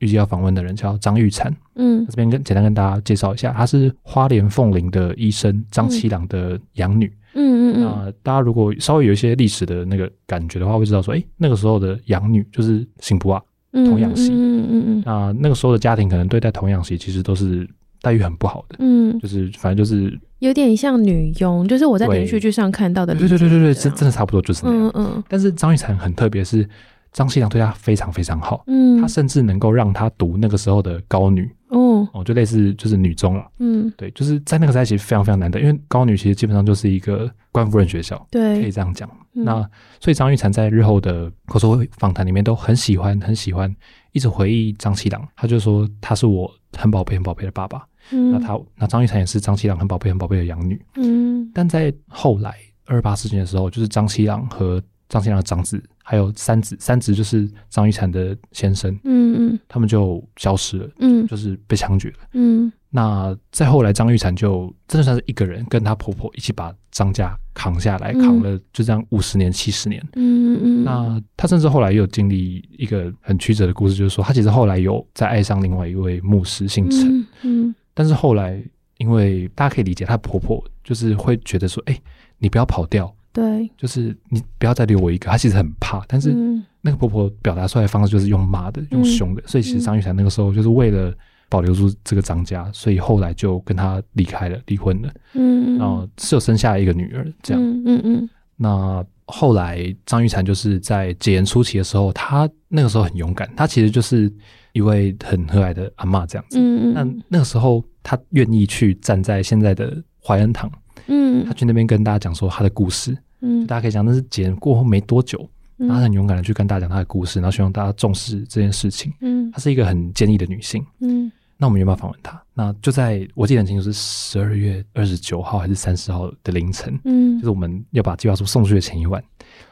预计要访问的人叫张玉婵，嗯，这边跟简单跟大家介绍一下，她是花莲凤林的医生张七郎的养女。嗯嗯嗯，那大家如果稍微有一些历史的那个感觉的话，会知道说，哎、欸，那个时候的养女就是新埔啊，童养媳。嗯嗯嗯，那那个时候的家庭可能对待童养媳其实都是待遇很不好的。嗯，就是反正就是有点像女佣，就是我在连续剧上看到的。对对对对对，真真的差不多就是那样。嗯嗯。但是张玉婵很特别，是张西良对她非常非常好。嗯，他甚至能够让她读那个时候的高女。哦，哦，就类似就是女中了，嗯，对，就是在那个时代其实非常非常难得，因为高女其实基本上就是一个官夫人学校，对，可以这样讲。嗯、那所以张玉婵在日后的口说访谈里面都很喜欢很喜欢，一直回忆张七郎，他就说他是我很宝贝很宝贝的爸爸。嗯，那他那张玉婵也是张七郎很宝贝很宝贝的养女。嗯，但在后来二二八事件的时候，就是张七郎和张七郎的长子。还有三子，三子就是张玉婵的先生，嗯嗯，他们就消失了，嗯，就是被枪决了，嗯。那再后来，张玉婵就真的算是一个人，跟她婆婆一起把张家扛下来，扛了就这样五十年、七十年，嗯嗯。那她甚至后来又有经历一个很曲折的故事，就是说她其实后来有再爱上另外一位牧师，姓陈，嗯。但是后来，因为大家可以理解，她婆婆就是会觉得说，哎，你不要跑掉。对，就是你不要再留我一个。她其实很怕，但是那个婆婆表达出来的方式就是用骂的，用凶的。所以其实张玉婵那个时候就是为了保留住这个张家，所以后来就跟他离开了，离婚了。嗯，然后是有生下一个女儿，这样。嗯嗯。那后来张玉婵就是在解严初期的时候，她那个时候很勇敢，她其实就是一位很和蔼的阿嬷这样子。嗯嗯。那那个时候她愿意去站在现在的怀恩堂，嗯，她去那边跟大家讲说她的故事。嗯，大家可以讲，那是解严过后没多久，嗯、然后她很勇敢的去跟大家讲她的故事，然后希望大家重视这件事情。嗯，她是一个很坚毅的女性。嗯，那我们有没有访问她？那就在我记得很清楚，是十二月二十九号还是三十号的凌晨。嗯，就是我们要把计划书送出去的前一晚，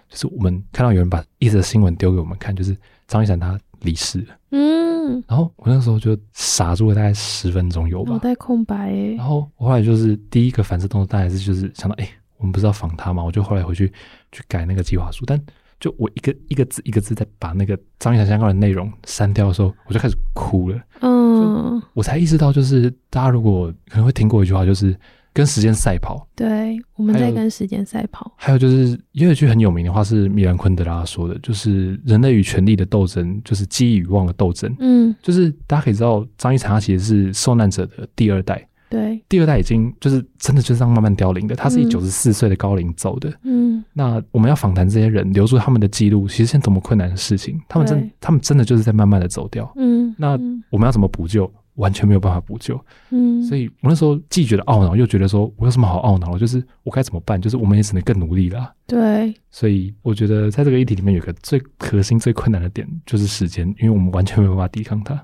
就是我们看到有人把一则新闻丢给我们看，就是张一山他离世了。嗯，然后我那时候就傻住了大概十分钟有吧，脑袋空白。然后我后来就是第一个反射动作，大概是就是想到，哎。我们不是要仿他吗？我就后来回去去改那个计划书，但就我一个一个字一个字在把那个张一婵相关的内容删掉的时候，我就开始哭了。嗯，我才意识到，就是大家如果可能会听过一句话，就是跟时间赛跑。对，我们在跟时间赛跑。还有就是也有一句很有名的话是米兰昆德拉说的，就是人类与权力的斗争，就是记忆与忘的斗争。嗯，就是大家可以知道，张一婵他其实是受难者的第二代。对，第二代已经就是真的就是这样慢慢凋零的。他是以九十四岁的高龄走的。嗯，那我们要访谈这些人，留住他们的记录，其实是多么困难的事情。他们真，他们真的就是在慢慢的走掉。嗯，那我们要怎么补救？完全没有办法补救。嗯，所以我那时候既觉得懊恼，又觉得说我有什么好懊恼？就是我该怎么办？就是我们也只能更努力了。对，所以我觉得在这个议题里面，有个最核心、最困难的点就是时间，因为我们完全没有办法抵抗它。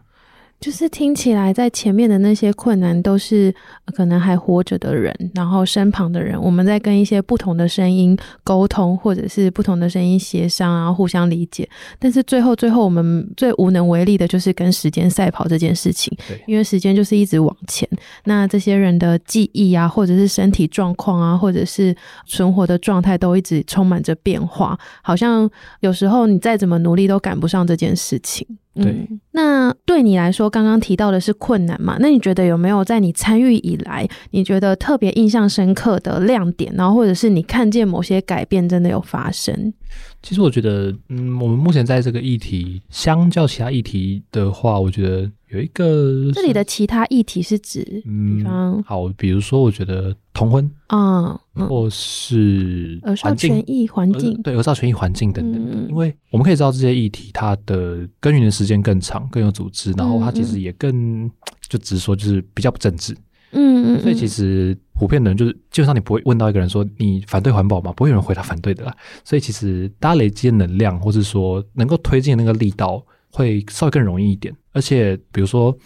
就是听起来，在前面的那些困难都是可能还活着的人，然后身旁的人，我们在跟一些不同的声音沟通，或者是不同的声音协商，然后互相理解。但是最后，最后我们最无能为力的就是跟时间赛跑这件事情，因为时间就是一直往前。那这些人的记忆啊，或者是身体状况啊，或者是存活的状态，都一直充满着变化，好像有时候你再怎么努力都赶不上这件事情。嗯，那对你来说，刚刚提到的是困难嘛？那你觉得有没有在你参与以来，你觉得特别印象深刻的亮点，然后或者是你看见某些改变真的有发生？其实我觉得，嗯，我们目前在这个议题，相较其他议题的话，我觉得有一个这里的其他议题是指，嗯，比方好，比如说，我觉得同婚啊，嗯、或是儿少权益环境，对儿少权益环境等等、嗯，因为我们可以知道这些议题，它的耕耘的时间更长，更有组织，然后它其实也更，嗯、就直说就是比较不政治。嗯嗯，所以其实普遍的人就是，基本上你不会问到一个人说你反对环保吗？不会有人回答反对的啦。所以其实大家累积的能量，或是说能够推进那个力道，会稍微更容易一点。而且比如说，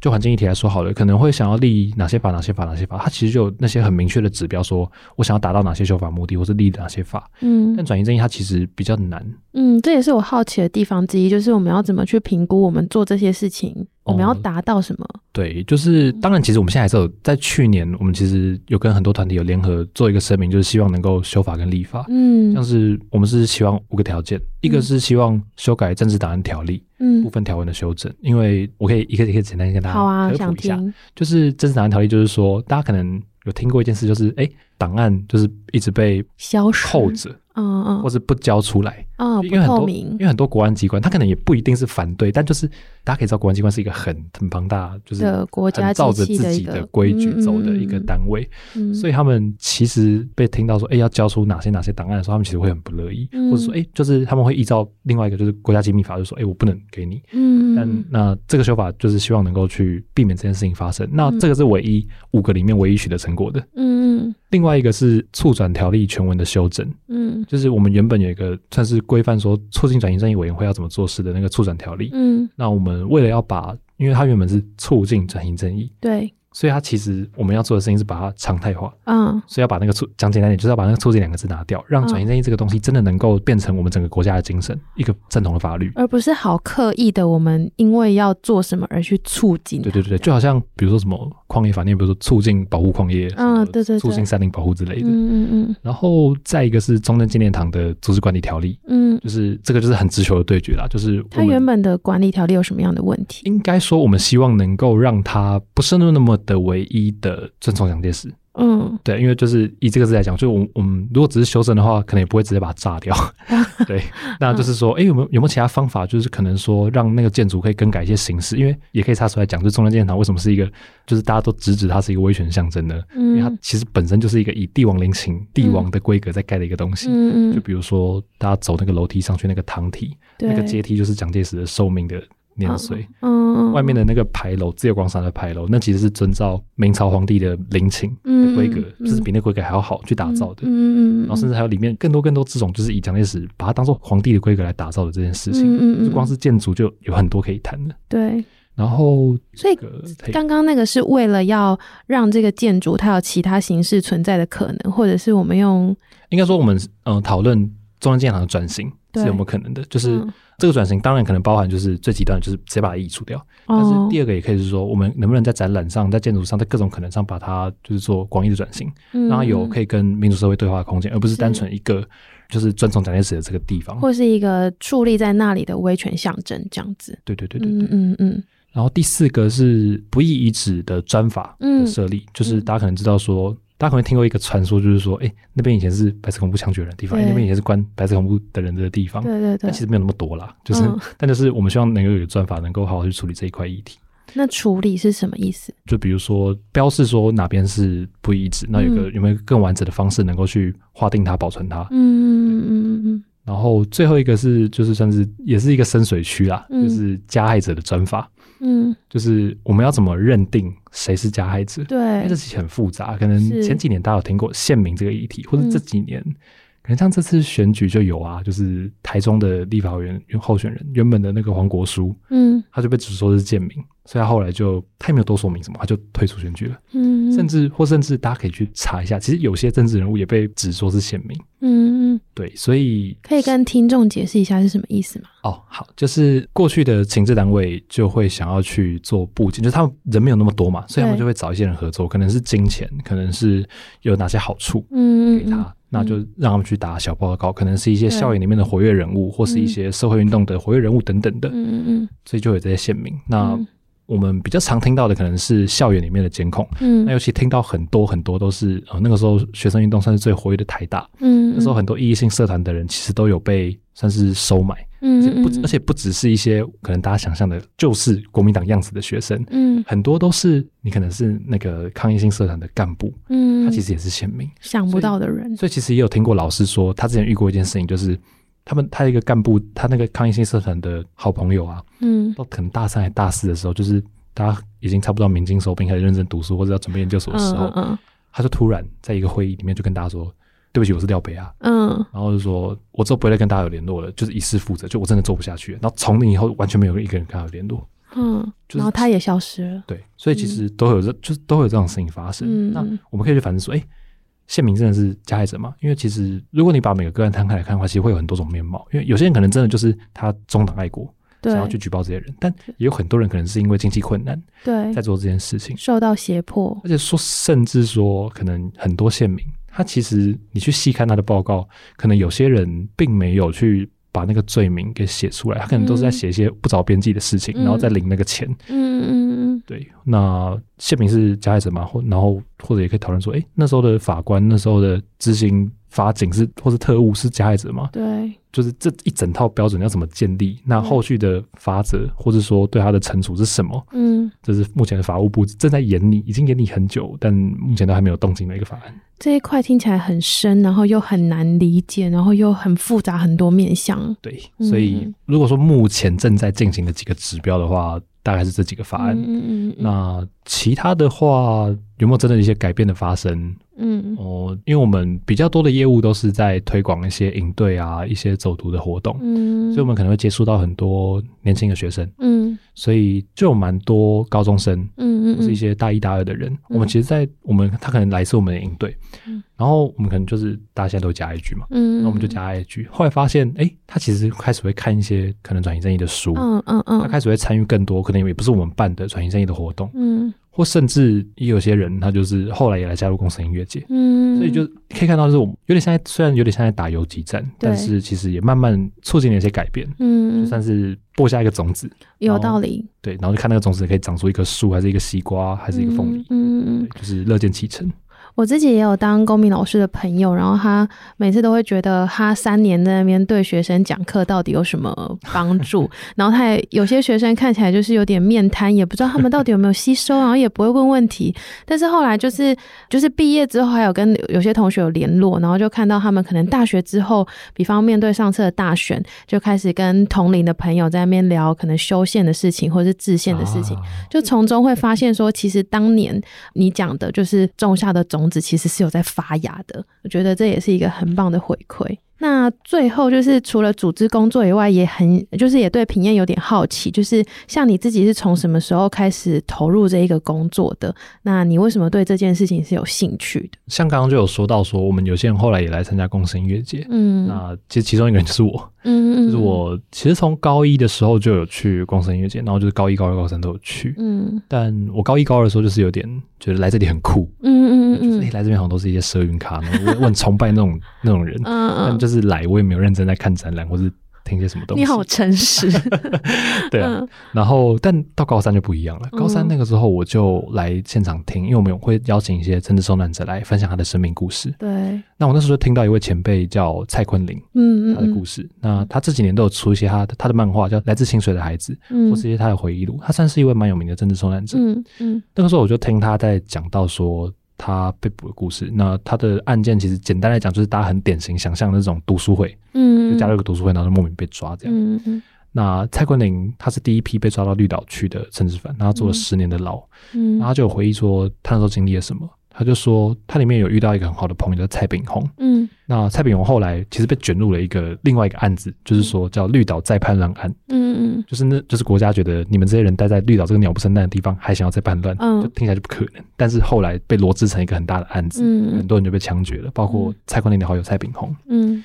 就环境议题来说好了，可能会想要立哪些法、哪些法、哪些法，它其实就有那些很明确的指标，说我想要达到哪些修法目的，或是立哪些法。嗯，但转移正义它其实比较难。嗯，这也是我好奇的地方之一，就是我们要怎么去评估我们做这些事情。我们要达到什么？对，就是当然，其实我们现在还是有在去年，我们其实有跟很多团体有联合做一个声明，就是希望能够修法跟立法。嗯，像是我们是希望五个条件，一个是希望修改政治档案条例，嗯，部分条文的修正。因为我可以一个一个简单跟大家科普一下，就是政治档案条例，就是说大家可能有听过一件事，就是哎，档案就是一直被消失扣着。嗯嗯，或是不交出来啊、哦，因为很多因为很多国安机关，他可能也不一定是反对，但就是大家可以知道，国安机关是一个很很庞大，就是国家照着自己的规矩走的一个单位，所以他们其实被听到说，哎，要交出哪些哪些档案的时候，他们其实会很不乐意，嗯，或者说，哎，就是他们会依照另外一个就是国家机密法，就说，哎，我不能给你，嗯，但那这个修法就是希望能够去避免这件事情发生，那这个是唯一五个里面唯一取得成果的，嗯嗯，另外一个是促转条例全文的修正，嗯，就是我们原本有一个算是规范说促进转型正义委员会要怎么做事的那个促转条例，嗯，那我们为了要把，因为它原本是促进转型正义，对。所以它其实我们要做的事情是把它常态化，嗯，所以要把那个促讲简单点，就是要把那个促进两个字拿掉，让转型正义这个东西真的能够变成我们整个国家的精神，一个正统的法律，而不是好刻意的我们因为要做什么而去促进。对对对，就好像比如说什么矿业法，你比如说促进保护矿业，嗯，对对，促进山林保护之类的，嗯嗯嗯。然后再一个是中正纪念堂的组织管理条例，嗯，就是这个就是很直球的对决啦，就是它原本的管理条例有什么样的问题？应该说我们希望能够让它不是那么的唯一。的尊崇蒋介石，嗯，对，因为就是以这个字来讲，就我们我们如果只是修正的话，可能也不会直接把它炸掉，[LAUGHS] 对，那就是说，哎、欸，有没有有没有其他方法，就是可能说让那个建筑可以更改一些形式，因为也可以插出来讲，就中正纪念堂为什么是一个，就是大家都直指它是一个威权象征呢？嗯，因为它其实本身就是一个以帝王陵寝、帝王的规格在盖的一个东西，嗯。嗯，就比如说大家走那个楼梯上去那个堂体，那个阶梯就是蒋介石的寿命的。年岁，嗯，外面的那个牌楼，自由广场的牌楼，那其实是遵照明朝皇帝的陵寝的规格，就、嗯、是比那规格还要好去打造的，嗯嗯，然后甚至还有里面更多更多这种，就是以蒋介石把它当做皇帝的规格来打造的这件事情，嗯嗯，光是建筑就有很多可以谈的，对，然后、这个，所以刚刚那个是为了要让这个建筑它有其他形式存在的可能，或者是我们用，应该说我们嗯讨论中央建行的转型是有没有可能的，就是。嗯这个转型当然可能包含就是最极端就是直接把它移除掉，哦，但是第二个也可以是说，我们能不能在展览上、在建筑上、在各种可能上把它就是做广义的转型，嗯，让它有可以跟民主社会对话的空间，而不是单纯一个就是遵从蒋介石的这个地方，或是一个矗立在那里的威权象征这样子。对对对对对，嗯嗯，嗯。然后第四个是不易遗址的专法的设立，嗯，就是大家可能知道说。大家可能听过一个传说，就是说，哎、欸，那边以前是白色恐怖枪决人的地方，欸、那边以前是关白色恐怖的人的地方。对对对。但其实没有那么多啦，就是，嗯、[LAUGHS] 但就是我们希望能够有专法，能够好好去处理这一块议题。那处理是什么意思？就比如说标示说哪边是不一致，那有个有没有更完整的方式能够去划定它、保存它？嗯嗯嗯嗯。然后最后一个是，就是算是也是一个深水区啦、嗯，就是加害者的专法。嗯，就是我们要怎么认定谁是加害者？对，因为这其实很复杂。可能前几年大家有听过县民这个议题，或者这几年可能像这次选举就有啊，就是台中的立法委员候选人原本的那个黄国书，嗯，他就被指说是贱民，所以他后来就他也没有多说明什么，他就退出选举了。嗯，甚至或甚至大家可以去查一下，其实有些政治人物也被指说是贱民。嗯嗯，对，所以可以跟听众解释一下是什么意思吗？哦，好，就是过去的情治单位就会想要去做布景，就是他们人没有那么多嘛，所以他们就会找一些人合作，可能是金钱，可能是有哪些好处，嗯，给他。那就让他们去打小报告，可能是一些校园里面的活跃人物，或是一些社会运动的活跃人物等等的。嗯嗯嗯。所以就有这些县民。那我们比较常听到的可能是校园里面的监控。嗯。那尤其听到很多很多都是呃那个时候学生运动算是最活跃的台大。嗯。那时候很多异议性社团的人其实都有被算是收买。嗯，不，而且不只是一些可能大家想象的，就是国民党样子的学生，嗯，很多都是你可能是那个抗议性社团的干部，嗯，他其实也是线民，想不到的人。所，所以其实也有听过老师说，他之前遇过一件事情，就是他们他一个干部，他那个抗议性社团的好朋友啊，嗯，到可能大三还大四的时候，就是大家已经差不多明金收兵，开始认真读书或者要准备研究所的时候，嗯，嗯，他就突然在一个会议里面就跟大家说。对不起，我是廖北啊。嗯，然后就说，我之后不会再跟大家有联络了，就是以示负责，就我真的做不下去了。然后从那以后，完全没有一个人跟他有联络。嗯，就是、然后他也消失了。对，所以其实都有这，嗯、就是都会有这种事情发生。嗯，那我们可以去反思说，哎，县民真的是加害者吗？因为其实如果你把每个个案摊开来看的话，其实会有很多种面貌。因为有些人可能真的就是他中党爱国，想要去举报这些人，但也有很多人可能是因为经济困难，对，在做这件事情，受到胁迫，而且说甚至说可能很多县民。他其实，你去细看他的报告，可能有些人并没有去把那个罪名给写出来，他可能都是在写一些不着边际的事情，嗯、然后再领那个钱。嗯嗯嗯，对。那谢明是加害者嘛？或然后或者也可以讨论说，哎，那时候的法官，那时候的执行法警是或是特务是加害者吗？对。就是这一整套标准要怎么建立？那后续的法则，或者说对他的惩处是什么？嗯，这是目前的法务部正在研拟，已经研拟很久，但目前都还没有动静的一个法案。这一块听起来很深，然后又很难理解，然后又很复杂，很多面向。对，所以如果说目前正在进行的几个指标的话，大概是这几个法案。嗯嗯嗯。那其他的话，有没有真的一些改变的发生？嗯。哦，因为我们比较多的业务都是在推广一些营队啊，一些走读的活动，嗯，所以我们可能会接触到很多年轻的学生，嗯，所以就有蛮多高中生，嗯嗯，或是一些大一大二的人，嗯、我们其实，在我们他可能来自我们的营队，嗯，然后我们可能就是大家现在都加 IG 嘛，嗯，那我们就加 IG，后来发现，哎、欸，他其实开始会看一些可能转型正义的书，嗯嗯嗯，他开始会参与更多，可能也不是我们办的转型正义的活动，嗯。或甚至也有些人，他就是后来也来加入公视音乐节，嗯，所以就可以看到，就是我们有点像在，虽然有点像在打游击战，但是其实也慢慢促进了一些改变，嗯，就算是播下一个种子，有道理，对，然后就看那个种子可以长出一棵树，还是一个西瓜，还是一个凤梨，嗯嗯，就是乐见其成。我自己也有当公民老师的朋友，然后他每次都会觉得他三年在那边对学生讲课到底有什么帮 [LAUGHS] 助，然后他也有些学生看起来就是有点面瘫，也不知道他们到底有没有吸收，然后也不会问问题。但是后来就是就是毕业之后，还有跟有些同学有联络，然后就看到他们可能大学之后，比方面对上次的大选，就开始跟同龄的朋友在那边聊可能修宪的事情，或者是制宪的事情，就从中会发现说，其实当年你讲的就是种下的种。种子其实是有在发芽的，我觉得这也是一个很棒的回馈。那最后就是除了组织工作以外，也很就是也对平燕有点好奇，就是像你自己是从什么时候开始投入这一个工作的？那你为什么对这件事情是有兴趣的？像刚刚就有说到说，我们有些人后来也来参加公视音乐节，嗯，那其实其中一个人就是我，嗯，就是我其实从高一的时候就有去光山音乐节，然后就是高一、高二、高三都有去，嗯，但我高一、高二的时候就是有点觉得来这里很酷，嗯嗯嗯，就是来这边好像都是一些社运咖，我我很崇拜那种那种人，嗯嗯，但就是。是来，我也没有认真在看展览，或是听些什么东西。你好诚实，[LAUGHS] 对啊。嗯、然后，但到高三就不一样了。高三那个时候，我就来现场听，嗯、因为我们会邀请一些政治受难者来分享他的生命故事。对。那我那时候听到一位前辈叫蔡坤林，嗯，他的故事。那他这几年都有出一些他的他的漫画，叫《来自清水的孩子》，嗯，或是一些他的回忆录。他算是一位蛮有名的政治受难者。嗯嗯。那个时候我就听他在讲到说。他被捕的故事，那他的案件其实简单来讲，就是大家很典型想象的那种读书会，嗯，就加入一个读书会，然后就莫名被抓这样。嗯嗯。那蔡坤林他是第一批被抓到绿岛去的政治犯，然后坐了十年的牢，嗯，然后他就有回忆说他那时候经历了什么。他就说他里面有遇到一个很好的朋友叫蔡炳宏，嗯，那蔡炳宏后来其实被卷入了一个另外一个案子，就是说叫绿岛再叛乱案，嗯嗯，就是那就是国家觉得你们这些人待在绿岛这个鸟不生蛋的地方，还想要再叛乱，嗯，就听起来就不可能。但是后来被罗织成一个很大的案子，嗯，很多人就被枪决了，包括蔡匡廷的好友蔡炳宏，嗯。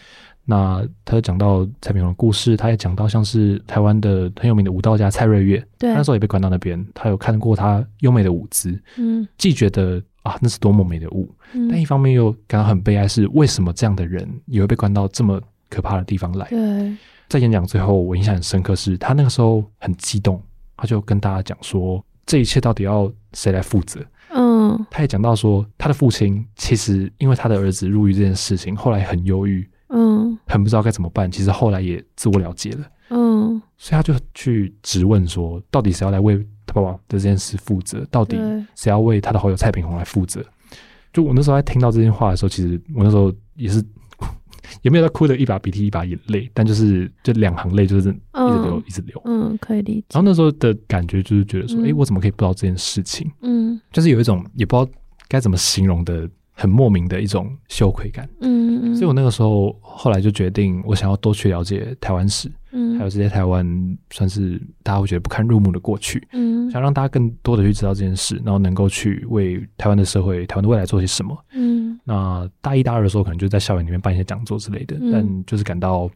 那他讲到蔡炳鸿的故事，他也讲到像是台湾的很有名的舞蹈家蔡瑞月，对，那时候也被关到那边。他有看过他优美的舞姿，嗯，既觉得啊那是多么美的物，嗯，但一方面又感到很悲哀，是为什么这样的人也会被关到这么可怕的地方来？对，在演讲最后，我印象很深刻，是他那个时候很激动，他就跟大家讲说，这一切到底要谁来负责？嗯，他也讲到说，他的父亲其实因为他的儿子入狱这件事情，后来很忧郁。嗯，很不知道该怎么办。其实后来也自我了结了。嗯，所以他就去质问说，到底谁要来为他爸爸的这件事负责？到底谁要为他的好友蔡炳宏来负责？就我那时候在听到这些话的时候，其实我那时候也是 [LAUGHS] 也没有在哭的一把鼻涕一把眼泪，但就是就两行泪就是一直流一直流。嗯，可以理解。然后那时候的感觉就是觉得说，哎，我怎么可以不知道这件事情？嗯，就是有一种也不知道该怎么形容的。很莫名的一种羞愧感，嗯，嗯，所以我那个时候后来就决定，我想要多去了解台湾史，嗯，还有这些台湾算是大家会觉得不堪入目的过去，嗯，想让大家更多的去知道这件事，然后能够去为台湾的社会、台湾的未来做些什么，嗯，那大一、大二的时候可能就在校园里面办一些讲座之类的，嗯，但就是感到。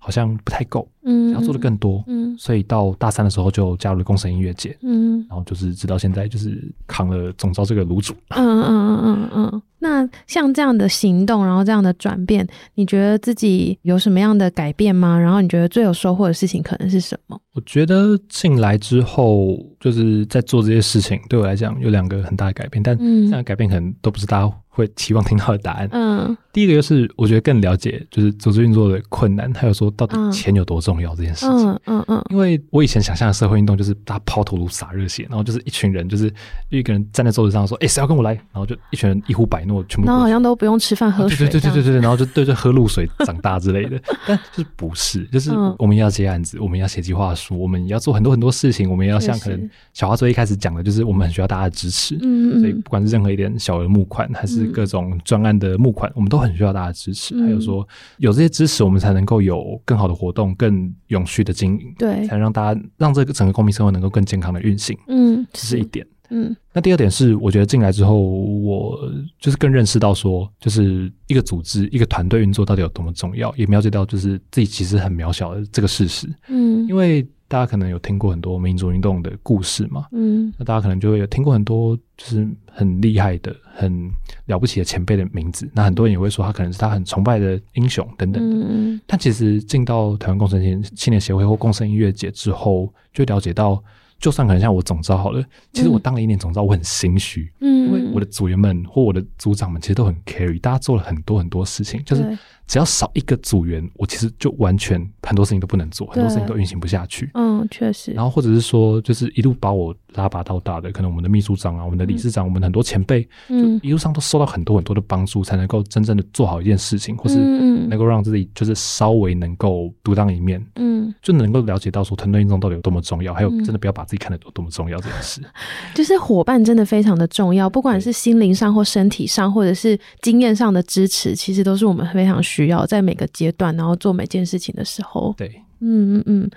好像不太够，嗯，想要做的更多，嗯，所以到大三的时候就加入了工程音乐节，嗯，然后就是直到现在就是扛了总招这个卤煮，嗯嗯嗯嗯嗯。那像这样的行动，然后这样的转变，你觉得自己有什么样的改变吗？然后你觉得最有收获的事情可能是什么？我觉得进来之后就是在做这些事情，对我来讲有两个很大的改变，但这样的改变可能都不是大家会期望听到的答案。嗯，第一个就是我觉得更了解就是组织运作的困难，还有说到底钱有多重要这件事情。嗯嗯嗯。因为我以前想象的社会运动就是大家抛头颅洒热血，然后就是一群人就是一个人站在桌子上说：“哎，谁要跟我来？”然后就一群人一呼百诺，全部。然后好像都不用吃饭喝水。对对对对对对，然后就对着喝露水长大之类的。[LAUGHS] 但就是不是，就是我们要接案子，我们要写计划书，我们要做很多很多事情，我们要像可能小花最一开始讲的，就是我们很需要大家的支持。嗯嗯。所以不管是任何一点小额募款，还是各种专案的募款，我们都很需要大家的支持。还有说，有这些支持，我们才能够有更好的活动，更永续的经营。对，才让大家让这个整个公民生活能够更健康的运行。嗯，这是一点。嗯，那第二点是，我觉得进来之后，我就是更认识到说，就是一个组织、一个团队运作到底有多么重要，也了解到就是自己其实很渺小的这个事实。嗯，因为大家可能有听过很多民主运动的故事嘛，嗯，那大家可能就会有听过很多就是很厉害的、很了不起的前辈的名字，那很多人也会说他可能是他很崇拜的英雄等等的。嗯，但其实进到台湾共生青年协会或共生音乐节之后，就了解到。就算可能像我总召好了，其实我当了一年总召，我很心虚，嗯，因为我的组员们或我的组长们其实都很 carry，大家做了很多很多事情，就是。只要少一个组员，我其实就完全很多事情都不能做，很多事情都运行不下去。嗯，确实。然后或者是说，就是一路把我拉拔到大的，可能我们的秘书长啊，我们的理事长，嗯、我们很多前辈，就一路上都受到很多很多的帮助，才能够真正的做好一件事情，或是能够让自己就是稍微能够独当一面。嗯，就能够了解到说团队运动到底有多么重要，还有真的不要把自己看得有多么重要这件事。[LAUGHS] 就是伙伴真的非常的重要，不管是心灵上或身体上，或者是经验上的支持，其实都是我们非常需。需要在每个阶段，然后做每件事情的时候，对，嗯嗯嗯。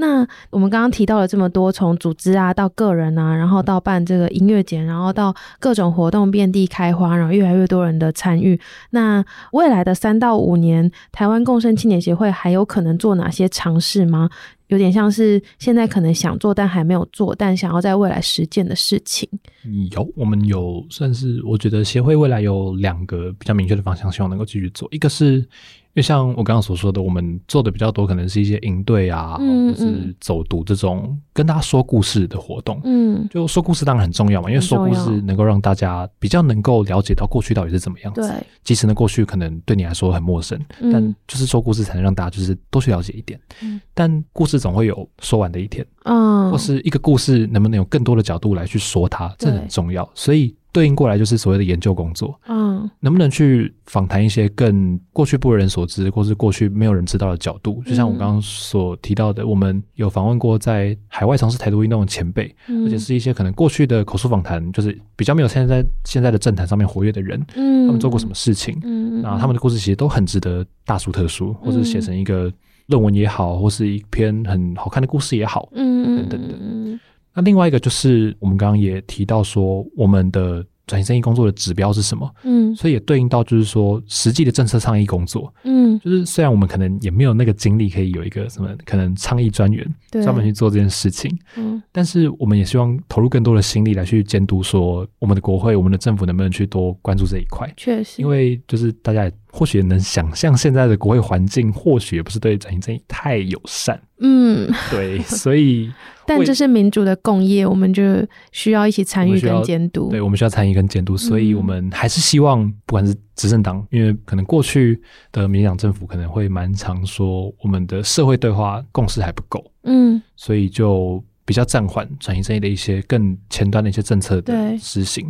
那我们刚刚提到了这么多，从组织啊到个人啊，然后到办这个音乐节，然后到各种活动遍地开花，然后越来越多人的参与。那未来的三到五年，台湾共生青年协会还有可能做哪些尝试吗？有点像是现在可能想做但还没有做，但想要在未来实践的事情。有，我们有算是我觉得协会未来有两个比较明确的方向，希望能够继续做。一个是。就像我刚刚所说的，我们做的比较多，可能是一些营队啊，嗯嗯、或是走读这种跟大家说故事的活动。嗯，就说故事当然很重要嘛，因为说故事能够让大家比较能够了解到过去到底是怎么样子。对，即使呢过去可能对你来说很陌生，嗯、但就是说故事才能让大家就是多去了解一点。嗯，但故事总会有说完的一天。嗯，或是一个故事能不能有更多的角度来去说它，这很重要。所以。对应过来就是所谓的研究工作。嗯，能不能去访谈一些更过去不为人所知，或是过去没有人知道的角度？就像我刚刚所提到的，我们有访问过在海外从事台独运动的前辈，而且是一些可能过去的口述访谈，就是比较没有现在现在的政坛上面活跃的人，嗯，他们做过什么事情？嗯，那他们的故事其实都很值得大书特书，或者写成一个论文也好，或是一篇很好看的故事也好，嗯，等等的。那另外一个就是我们刚刚也提到说，我们的。转型正义工作的指标是什么？嗯，所以也对应到就是说实际的政策倡议工作。嗯，就是虽然我们可能也没有那个精力可以有一个什么可能倡议专员专门去做这件事情，嗯，但是我们也希望投入更多的心力来去监督，说我们的国会、我们的政府能不能去多关注这一块。确实，因为就是大家也或许也能想象，现在的国会环境或许也不是对转型正义太友善。嗯，对，所以。但这是民主的共业，我们就需要一起参与跟监督。对，我们需要参与跟监督，所以我们还是希望，不管是执政党，因为可能过去的民进党政府可能会蛮常说，我们的社会对话共识还不够，嗯，所以就。比较暂缓转型正义的一些更前端的一些政策的实行。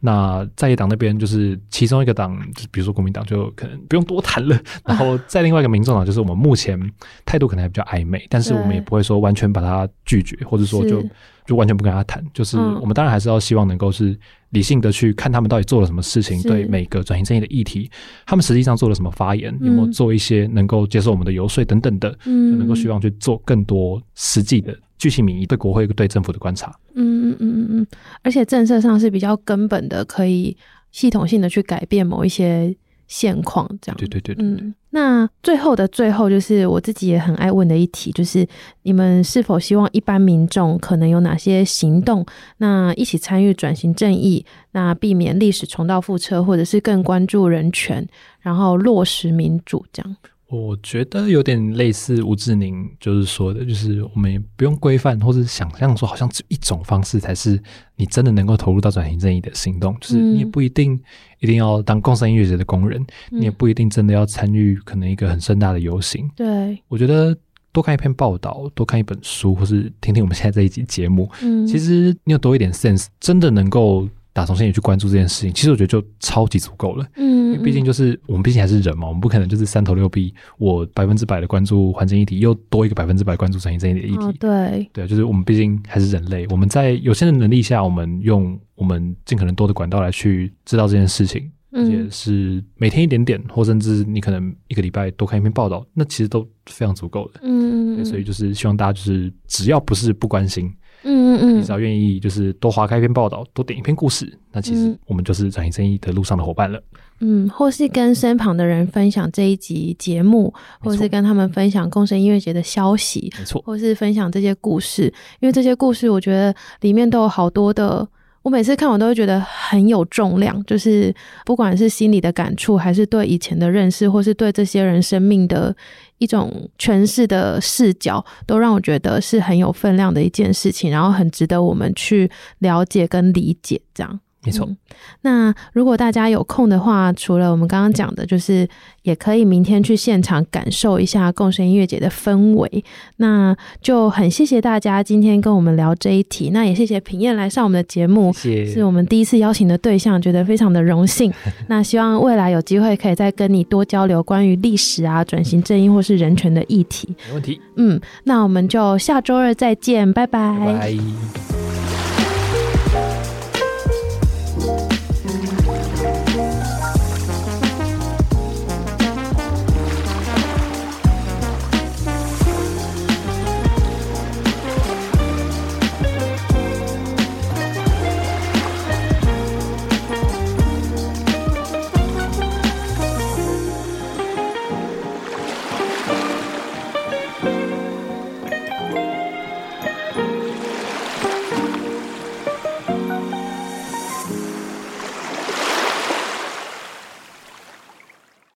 那在野党那边就是其中一个党，就比如说国民党，就可能不用多谈了。[LAUGHS] 然后在另外一个民众党，就是我们目前态度可能还比较暧昧，但是我们也不会说完全把它拒绝，或者说就就完全不跟他谈。就是我们当然还是要希望能够是理性的去看他们到底做了什么事情，对每个转型正义的议题，他们实际上做了什么发言，有没有做一些能够接受我们的游说等等的，就能够希望去做更多实际的。具体民意对国会对政府的观察，嗯嗯嗯嗯嗯，而且政策上是比较根本的，可以系统性的去改变某一些现况，这样。对对对对。嗯，那最后的最后，就是我自己也很爱问的一题，就是你们是否希望一般民众可能有哪些行动，那一起参与转型正义，那避免历史重蹈覆辙，或者是更关注人权，然后落实民主这样。我觉得有点类似吴志宁就是说的，就是我们也不用规范或者想象说，好像只有一种方式才是你真的能够投入到转型正义的行动。就是你也不一定一定要当共生音乐节的工人，嗯、你也不一定真的要参与可能一个很盛大的游行。对，我觉得多看一篇报道，多看一本书，或是听听我们现在这一集节目，嗯，其实你有多一点 sense，真的能够。打从心里去关注这件事情，其实我觉得就超级足够了。嗯，因为毕竟就是我们毕竟还是人嘛，我们不可能就是三头六臂，我百分之百的关注环境议题，又多一个百分之百关注转型正义的议题。哦、对，对，就是我们毕竟还是人类，我们在有限的能力下，我们用我们尽可能多的管道来去知道这件事情，嗯、而且是每天一点点，或甚至你可能一个礼拜多看一篇报道，那其实都非常足够的。嗯，所以就是希望大家就是只要不是不关心。嗯嗯嗯，你只要愿意，就是多划开一篇报道，多点一篇故事，那其实我们就是转型正义的路上的伙伴了。嗯，或是跟身旁的人分享这一集节目，或是跟他们分享共生音乐节的消息，没错，或是分享这些故事，因为这些故事我觉得里面都有好多的。我每次看我都会觉得很有重量，就是不管是心里的感触，还是对以前的认识，或是对这些人生命的一种诠释的视角，都让我觉得是很有分量的一件事情，然后很值得我们去了解跟理解，这样。没错、嗯，那如果大家有空的话，除了我们刚刚讲的，就是也可以明天去现场感受一下共生音乐节的氛围。那就很谢谢大家今天跟我们聊这一题，那也谢谢平燕来上我们的节目，谢谢是我们第一次邀请的对象，觉得非常的荣幸。那希望未来有机会可以再跟你多交流关于历史啊、转型正义或是人权的议题。没问题。嗯，那我们就下周二再见，拜拜。拜拜。